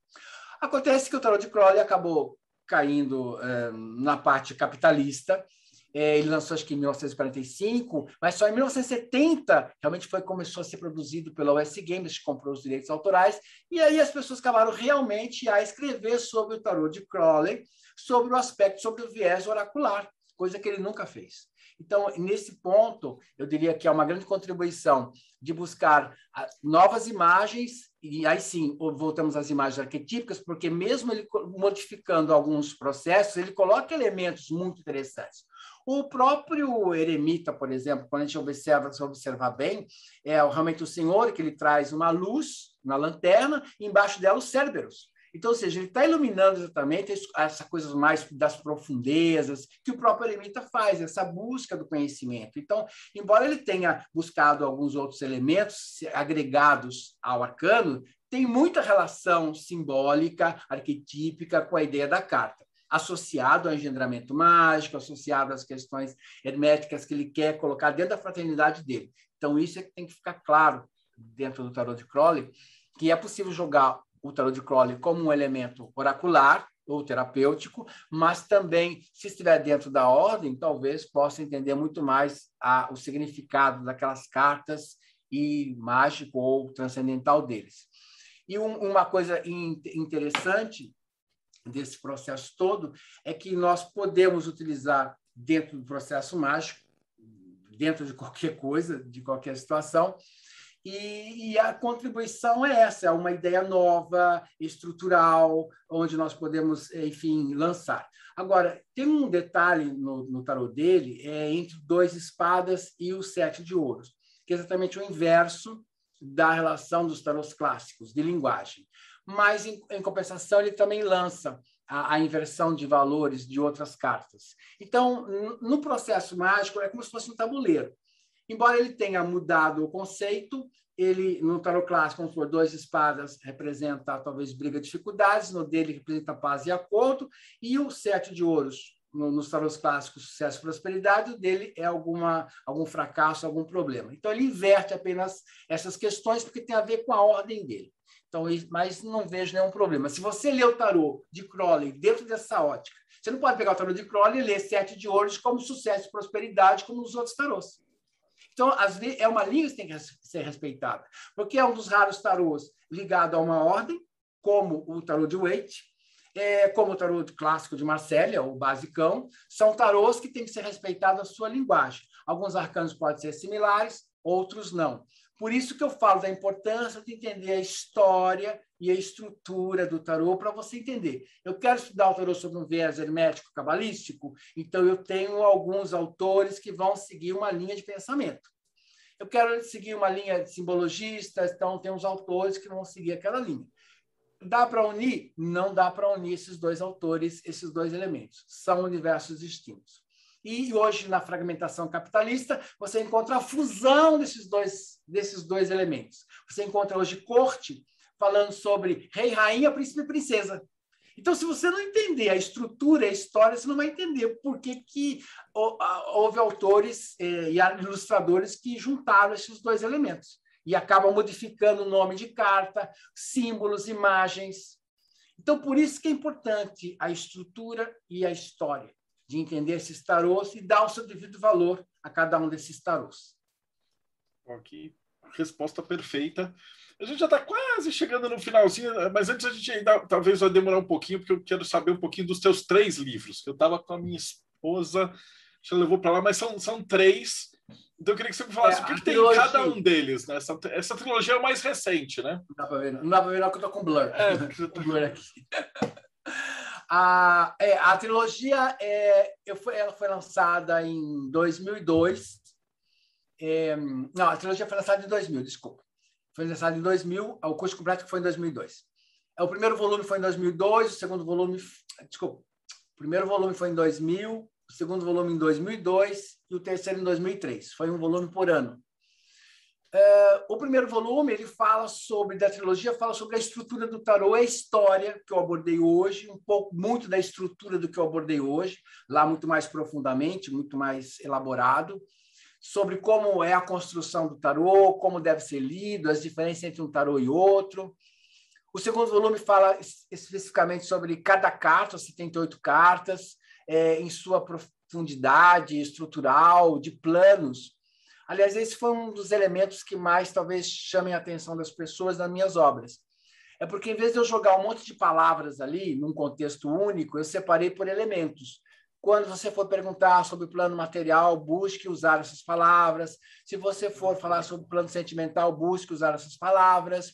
Acontece que o tarot de Crowley acabou caindo é, na parte capitalista. É, ele lançou acho que em 1945, mas só em 1970 realmente foi começou a ser produzido pela US Games, que comprou os direitos autorais, e aí as pessoas acabaram realmente a escrever sobre o tarot de Crowley, sobre o aspecto, sobre o viés oracular, coisa que ele nunca fez. Então, nesse ponto, eu diria que é uma grande contribuição de buscar ah, novas imagens, e aí sim, voltamos às imagens arquetípicas, porque mesmo ele modificando alguns processos, ele coloca elementos muito interessantes. O próprio eremita, por exemplo, quando a gente observa, se observar bem, é realmente o Senhor que ele traz uma luz na lanterna, e embaixo dela os cérebros. Então, ou seja, ele está iluminando exatamente essa coisa mais das profundezas que o próprio Eremita faz, essa busca do conhecimento. Então, embora ele tenha buscado alguns outros elementos agregados ao arcano, tem muita relação simbólica, arquetípica com a ideia da carta associado ao engendramento mágico, associado às questões herméticas que ele quer colocar dentro da fraternidade dele. Então, isso é que tem que ficar claro dentro do tarot de Crowley, que é possível jogar o tarot de Crowley como um elemento oracular ou terapêutico, mas também, se estiver dentro da ordem, talvez possa entender muito mais a, o significado daquelas cartas e mágico ou transcendental deles. E um, uma coisa in, interessante desse processo todo é que nós podemos utilizar dentro do processo mágico, dentro de qualquer coisa, de qualquer situação, e, e, a contribuição é essa, é uma ideia nova, estrutural, onde nós podemos, enfim, lançar. Agora, tem um detalhe no, no tarot dele, é entre dois espadas e o sete de ouros, que é exatamente o inverso da relação dos tarots clássicos, de linguagem. Mas, em, em compensação, ele também lança a, a, inversão de valores de outras cartas. Então, no processo mágico, é como se fosse um tabuleiro Embora ele tenha mudado o conceito, ele no tarot clássico, como for dois espadas, representa talvez briga dificuldades, no dele representa paz e acordo, e o sete de ouros no, nos tarôs clássicos, sucesso e prosperidade, o dele é alguma, algum fracasso, algum problema. Então, ele inverte apenas essas questões, porque tem a ver com a ordem dele. Então, mas não vejo nenhum problema. Se você lê o tarô de Crowley dentro dessa ótica, você não pode pegar o tarô de Crowley e ler Sete de Ouros como sucesso e prosperidade, como os outros tarôs. Então, é uma linha que tem que ser respeitada, porque é um dos raros tarôs ligado a uma ordem, como o tarô de Waite, é, como o tarô clássico de Marsella, o basicão, são tarôs que têm que ser respeitados a sua linguagem. Alguns arcanos podem ser similares, outros não. Por isso que eu falo da importância de entender a história e a estrutura do tarô para você entender. Eu quero estudar o tarô sobre um viés hermético cabalístico, então eu tenho alguns autores que vão seguir uma linha de pensamento. Eu quero seguir uma linha de simbologistas, então tem uns autores que vão seguir aquela linha. Dá para unir? Não dá para unir esses dois autores, esses dois elementos. São universos distintos. E hoje, na fragmentação capitalista, você encontra a fusão desses dois, desses dois elementos. Você encontra hoje corte falando sobre rei, rainha, príncipe e princesa. Então, se você não entender a estrutura, a história, você não vai entender por que, que houve autores eh, e ilustradores que juntaram esses dois elementos e acabam modificando o nome de carta, símbolos, imagens. Então, por isso que é importante a estrutura e a história, de entender esses tarôs e dar o seu devido valor a cada um desses tarôs. Ok, resposta perfeita. A gente já está quase chegando no finalzinho, mas antes a gente ainda talvez vai demorar um pouquinho, porque eu quero saber um pouquinho dos teus três livros. Eu estava com a minha esposa, já levou para lá, mas são, são três. Então eu queria que você me falasse é, o que, que tem em cada um deles. Né? Essa, essa trilogia é a mais recente, né? Não dá para ver, não dá para ver não que eu tô com blur. É, com blur aqui. a, é, a trilogia é, eu foi, ela foi lançada em 2002. É, não, a trilogia foi lançada em 2000, desculpa. Foi lançada em 2000, o curso completo foi em 2002. É, o primeiro volume foi em 2002, o segundo volume... Desculpa. O primeiro volume foi em 2000, o segundo volume em 2002 e o terceiro em 2003. Foi um volume por ano. Uh, o primeiro volume ele fala sobre da trilogia fala sobre a estrutura do tarô, a história que eu abordei hoje, um pouco muito da estrutura do que eu abordei hoje, lá muito mais profundamente, muito mais elaborado, sobre como é a construção do tarô, como deve ser lido, as diferenças entre um tarô e outro. O segundo volume fala especificamente sobre cada carta, 78 cartas, é, em sua profundidade estrutural, de planos. Aliás, esse foi um dos elementos que mais talvez chamem a atenção das pessoas nas minhas obras. É porque, em vez de eu jogar um monte de palavras ali, num contexto único, eu separei por elementos. Quando você for perguntar sobre o plano material, busque usar essas palavras. Se você for falar sobre o plano sentimental, busque usar essas palavras.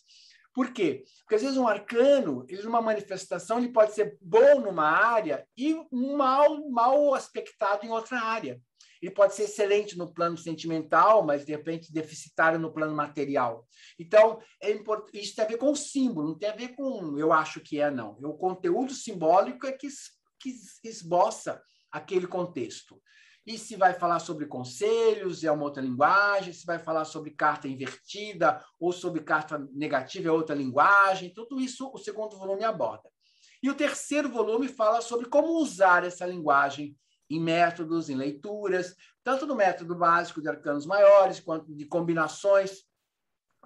Por quê? Porque às vezes um arcano, ele numa manifestação, ele pode ser bom numa área e mal, mal aspectado em outra área. Ele pode ser excelente no plano sentimental, mas de repente deficitário no plano material. Então, é import... isso tem a ver com o símbolo, não tem a ver com eu acho que é, não. O conteúdo simbólico é que, que esboça aquele contexto. E se vai falar sobre conselhos, é uma outra linguagem. Se vai falar sobre carta invertida ou sobre carta negativa, é outra linguagem. Tudo isso o segundo volume aborda. E o terceiro volume fala sobre como usar essa linguagem em métodos, em leituras, tanto no método básico de arcanos maiores, quanto de combinações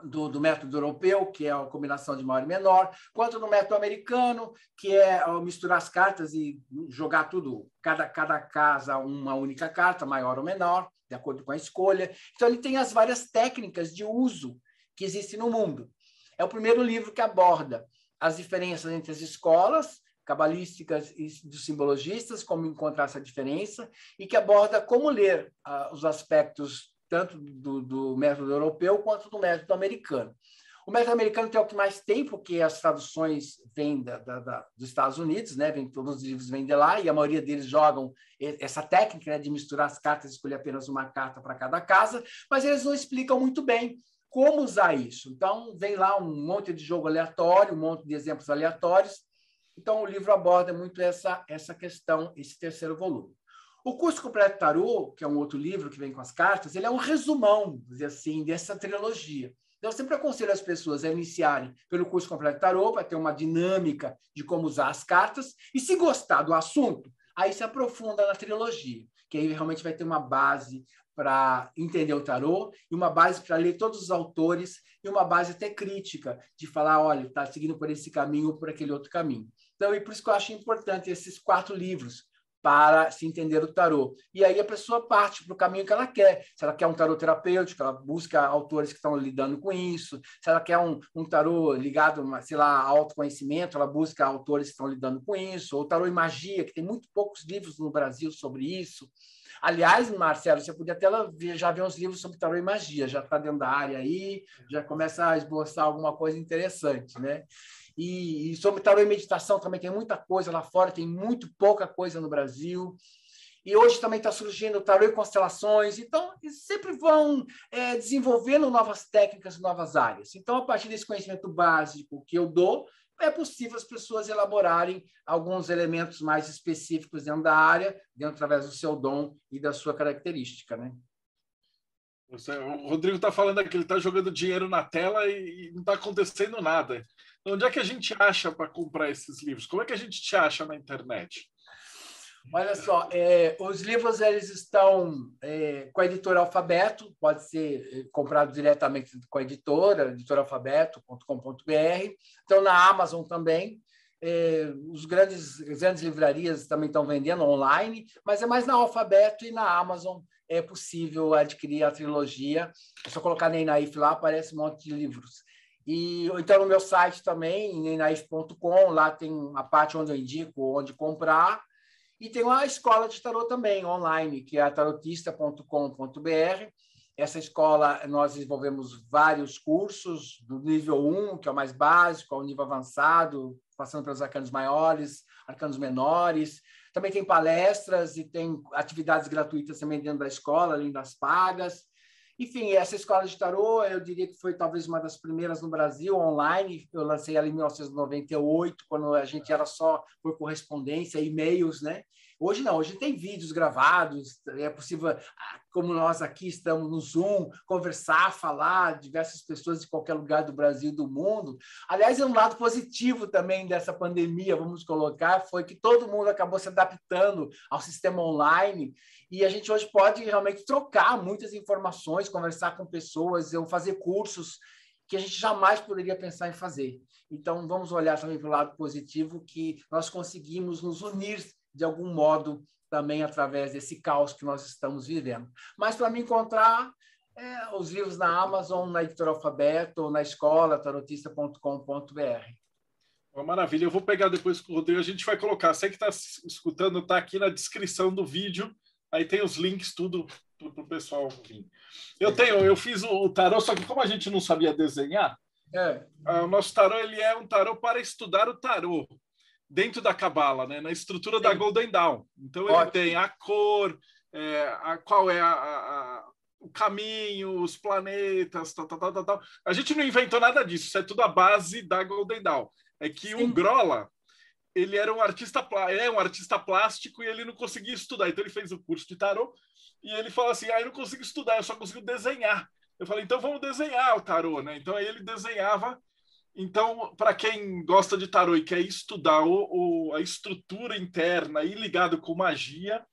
do, do, método europeu, que é a combinação de maior e menor, quanto no método americano, que é misturar as cartas e jogar tudo, cada, cada casa uma única carta, maior ou menor, de acordo com a escolha. Então, ele tem as várias técnicas de uso que existem no mundo. É o primeiro livro que aborda as diferenças entre as escolas cabalísticas e dos simbologistas, como encontrar essa diferença, e que aborda como ler uh, os aspectos tanto do, do, método europeu quanto do método americano. O método americano tem o que mais tem, porque as traduções vêm da, da, da, dos Estados Unidos, né? Vem, todos os livros vêm de lá, e a maioria deles jogam essa técnica né, de misturar as cartas escolher apenas uma carta para cada casa, mas eles não explicam muito bem como usar isso. Então, vem lá um monte de jogo aleatório, um monte de exemplos aleatórios. Então, o livro aborda muito essa, essa questão, esse terceiro volume. O curso completo tarô, que é um outro livro que vem com as cartas, ele é um resumão, dizer assim, dessa trilogia. Então, eu sempre aconselho as pessoas a iniciarem pelo curso completo tarô, para ter uma dinâmica de como usar as cartas, e se gostar do assunto, aí se aprofunda na trilogia, que aí realmente vai ter uma base para entender o tarô e uma base para ler todos os autores e uma base até crítica de falar, olha, está seguindo por esse caminho ou por aquele outro caminho. Então, e por isso que eu acho importante esses quatro livros, para se entender o tarô. E aí a pessoa parte para o caminho que ela quer. Se ela quer um tarô terapêutico, ela busca autores que estão lidando com isso. Se ela quer um, um tarô ligado, sei lá, a autoconhecimento, ela busca autores que estão lidando com isso. Ou tarô e magia, que tem muito poucos livros no Brasil sobre isso. Aliás, Marcelo, você podia até já ver uns livros sobre tarô e magia, já está dentro da área aí, já começa a esboçar alguma coisa interessante, né? E, e sobre tarô e meditação também tem muita coisa lá fora, tem muito pouca coisa no Brasil. E hoje também está surgindo tarô e constelações, então sempre vão é, desenvolvendo novas técnicas, novas áreas. Então, a partir desse conhecimento básico que eu dou, é possível as pessoas elaborarem alguns elementos mais específicos dentro da área, dentro através do seu dom e da sua característica, né? O Rodrigo está falando aqui, ele está jogando dinheiro na tela e, não está acontecendo nada. Onde é que a gente acha para comprar esses livros? Como é que a gente te acha na internet? Olha só, é, os livros eles estão é, com a editora Alfabeto, pode ser é, comprado diretamente com a editora, editoraalfabeto.com.br. Estão na Amazon também. É, os grandes, grandes livrarias também estão vendendo online, mas é mais na Alfabeto e na Amazon é possível adquirir a trilogia. É só colocar Neinaif lá, aparece um monte de livros. E então no meu site também, neinaif.com, lá tem a parte onde eu indico onde comprar. E tem uma escola de tarot também online, que é a tarotista.com.br. Essa escola, nós desenvolvemos vários cursos, do nível 1, que é o mais básico, ao nível avançado, passando pelos arcanos maiores, arcanos menores. Também tem palestras e tem atividades gratuitas também dentro da escola, além das pagas. Enfim, essa escola de tarô, eu diria que foi talvez uma das primeiras no Brasil, online. Eu lancei ela em 1998, quando a gente era só por correspondência, e-mails, né? Hoje não, hoje tem vídeos gravados, é possível, ah, como nós aqui estamos no Zoom, conversar, falar, diversas pessoas de qualquer lugar do Brasil do mundo. Aliás, é um lado positivo também dessa pandemia, vamos colocar, foi que todo mundo acabou se adaptando ao sistema online e a gente hoje pode realmente trocar muitas informações, conversar com pessoas, eu fazer cursos que a gente jamais poderia pensar em fazer. Então, vamos olhar também para o lado positivo, que nós conseguimos nos unir de algum modo também através desse caos que nós estamos vivendo. Mas para me encontrar é, os livros na Amazon, na editora Alfabeto, ou na escola, tarotista.com.br. Maravilha, eu vou pegar depois com o Rodrigo, a gente vai colocar. Você que está escutando, está aqui na descrição do vídeo, aí tem os links, tudo para o pessoal vir. Eu tenho, eu fiz o, tarô, só que como a gente não sabia desenhar, é. o nosso tarô ele é um tarô para estudar o tarô dentro da cabala, né? na estrutura Sim. da Golden Dawn. Então ele tem a cor, é, a, qual é a, a, o caminho, os planetas, tal, tal, tal, tal, A gente não inventou nada disso, isso é tudo a base da Golden Dawn. É que Sim. o Grola, ele era um artista é um artista plástico e ele não conseguia estudar. Então ele fez o curso de tarô e ele fala assim: "Ah, eu não consigo estudar, eu só consigo desenhar". Eu falei: "Então vamos desenhar o tarô, né?". Então aí ele desenhava então, para quem gosta de tarô e quer estudar o, o, a estrutura interna e ligado com magia,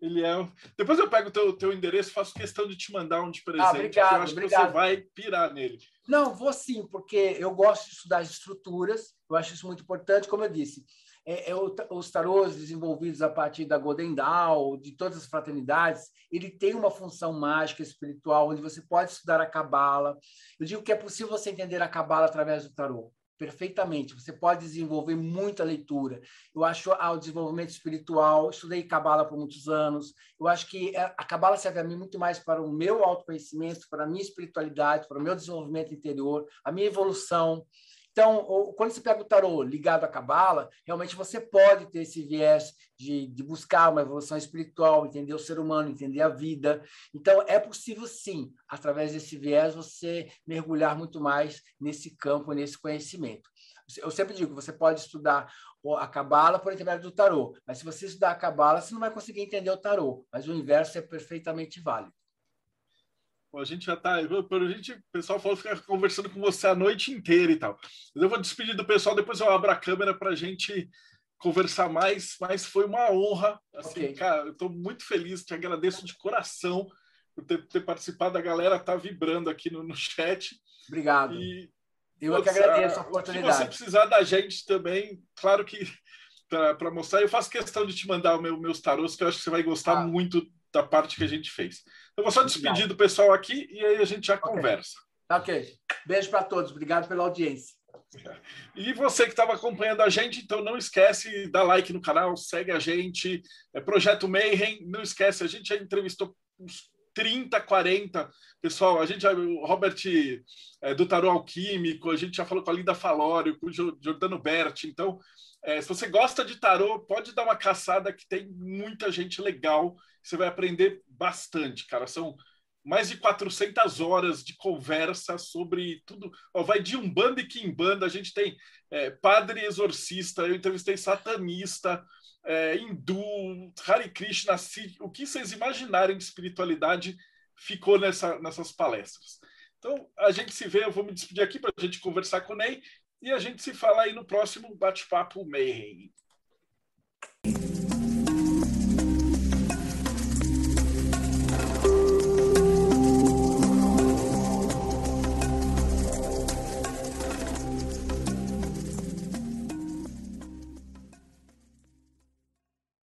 ele é. Depois eu pego o teu, teu endereço, faço questão de te mandar um de ah, presente. Ah, obrigado, eu acho obrigado. que você vai pirar nele. Não, vou sim, porque eu gosto de estudar as estruturas, eu acho isso muito importante, como eu disse é, é, os tarôs desenvolvidos a partir da Golden Dawn, de todas as fraternidades, ele tem uma função mágica espiritual, onde você pode estudar a Cabala. Eu digo que é possível você entender a Cabala através do tarô perfeitamente. Você pode desenvolver muita leitura. Eu acho ao desenvolvimento espiritual, estudei cabala por muitos anos. Eu acho que é, a cabala serve a mim muito mais para o meu autoconhecimento, para a minha espiritualidade, para o meu desenvolvimento interior, a minha evolução. Então, quando você pega o tarô ligado à cabala, realmente você pode ter esse viés de, de, buscar uma evolução espiritual, entender o ser humano, entender a vida. Então, é possível, sim, através desse viés, você mergulhar muito mais nesse campo, nesse conhecimento. Eu sempre digo, você pode estudar a cabala por intermédio do tarô, mas se você estudar a cabala, você não vai conseguir entender o tarô, mas o inverso é perfeitamente válido. A gente já está. A gente, o pessoal falou ficar conversando com você a noite inteira e tal. Eu vou despedir do pessoal, depois eu abro a câmera para a gente conversar mais, mas foi uma honra. Assim, okay. cara, eu estou muito feliz, te agradeço de coração por ter, ter participado. A galera está vibrando aqui no, no chat. Obrigado. E, eu que agradeço a oportunidade. Se você precisar da gente também, claro que para mostrar, eu faço questão de te mandar meu, meus tarôs, que eu acho que você vai gostar ah. muito da parte que a gente fez. Eu vou só despedir do pessoal aqui e aí a gente já okay. conversa. Ok. Beijo para todos. Obrigado pela audiência. E você que estava acompanhando a gente, então não esquece, dá like no canal, segue a gente. É Projeto Mayhem, não esquece, a gente já entrevistou uns 30, 40. Pessoal, a gente já, o Robert é, do Tarô Alquímico, a gente já falou com a Linda Falório, com o Jordano Berti. Então, é, se você gosta de tarô, pode dar uma caçada que tem muita gente legal. Você vai aprender bastante, cara. São mais de 400 horas de conversa sobre tudo. Ó, vai de Umbanda e Kimbanda, a gente tem é, padre exorcista, eu entrevistei satanista, é, hindu, Hare Krishna, o que vocês imaginarem de espiritualidade ficou nessa, nessas palestras. Então, a gente se vê, eu vou me despedir aqui para a gente conversar com o Ney e a gente se fala aí no próximo bate-papo Mayhem.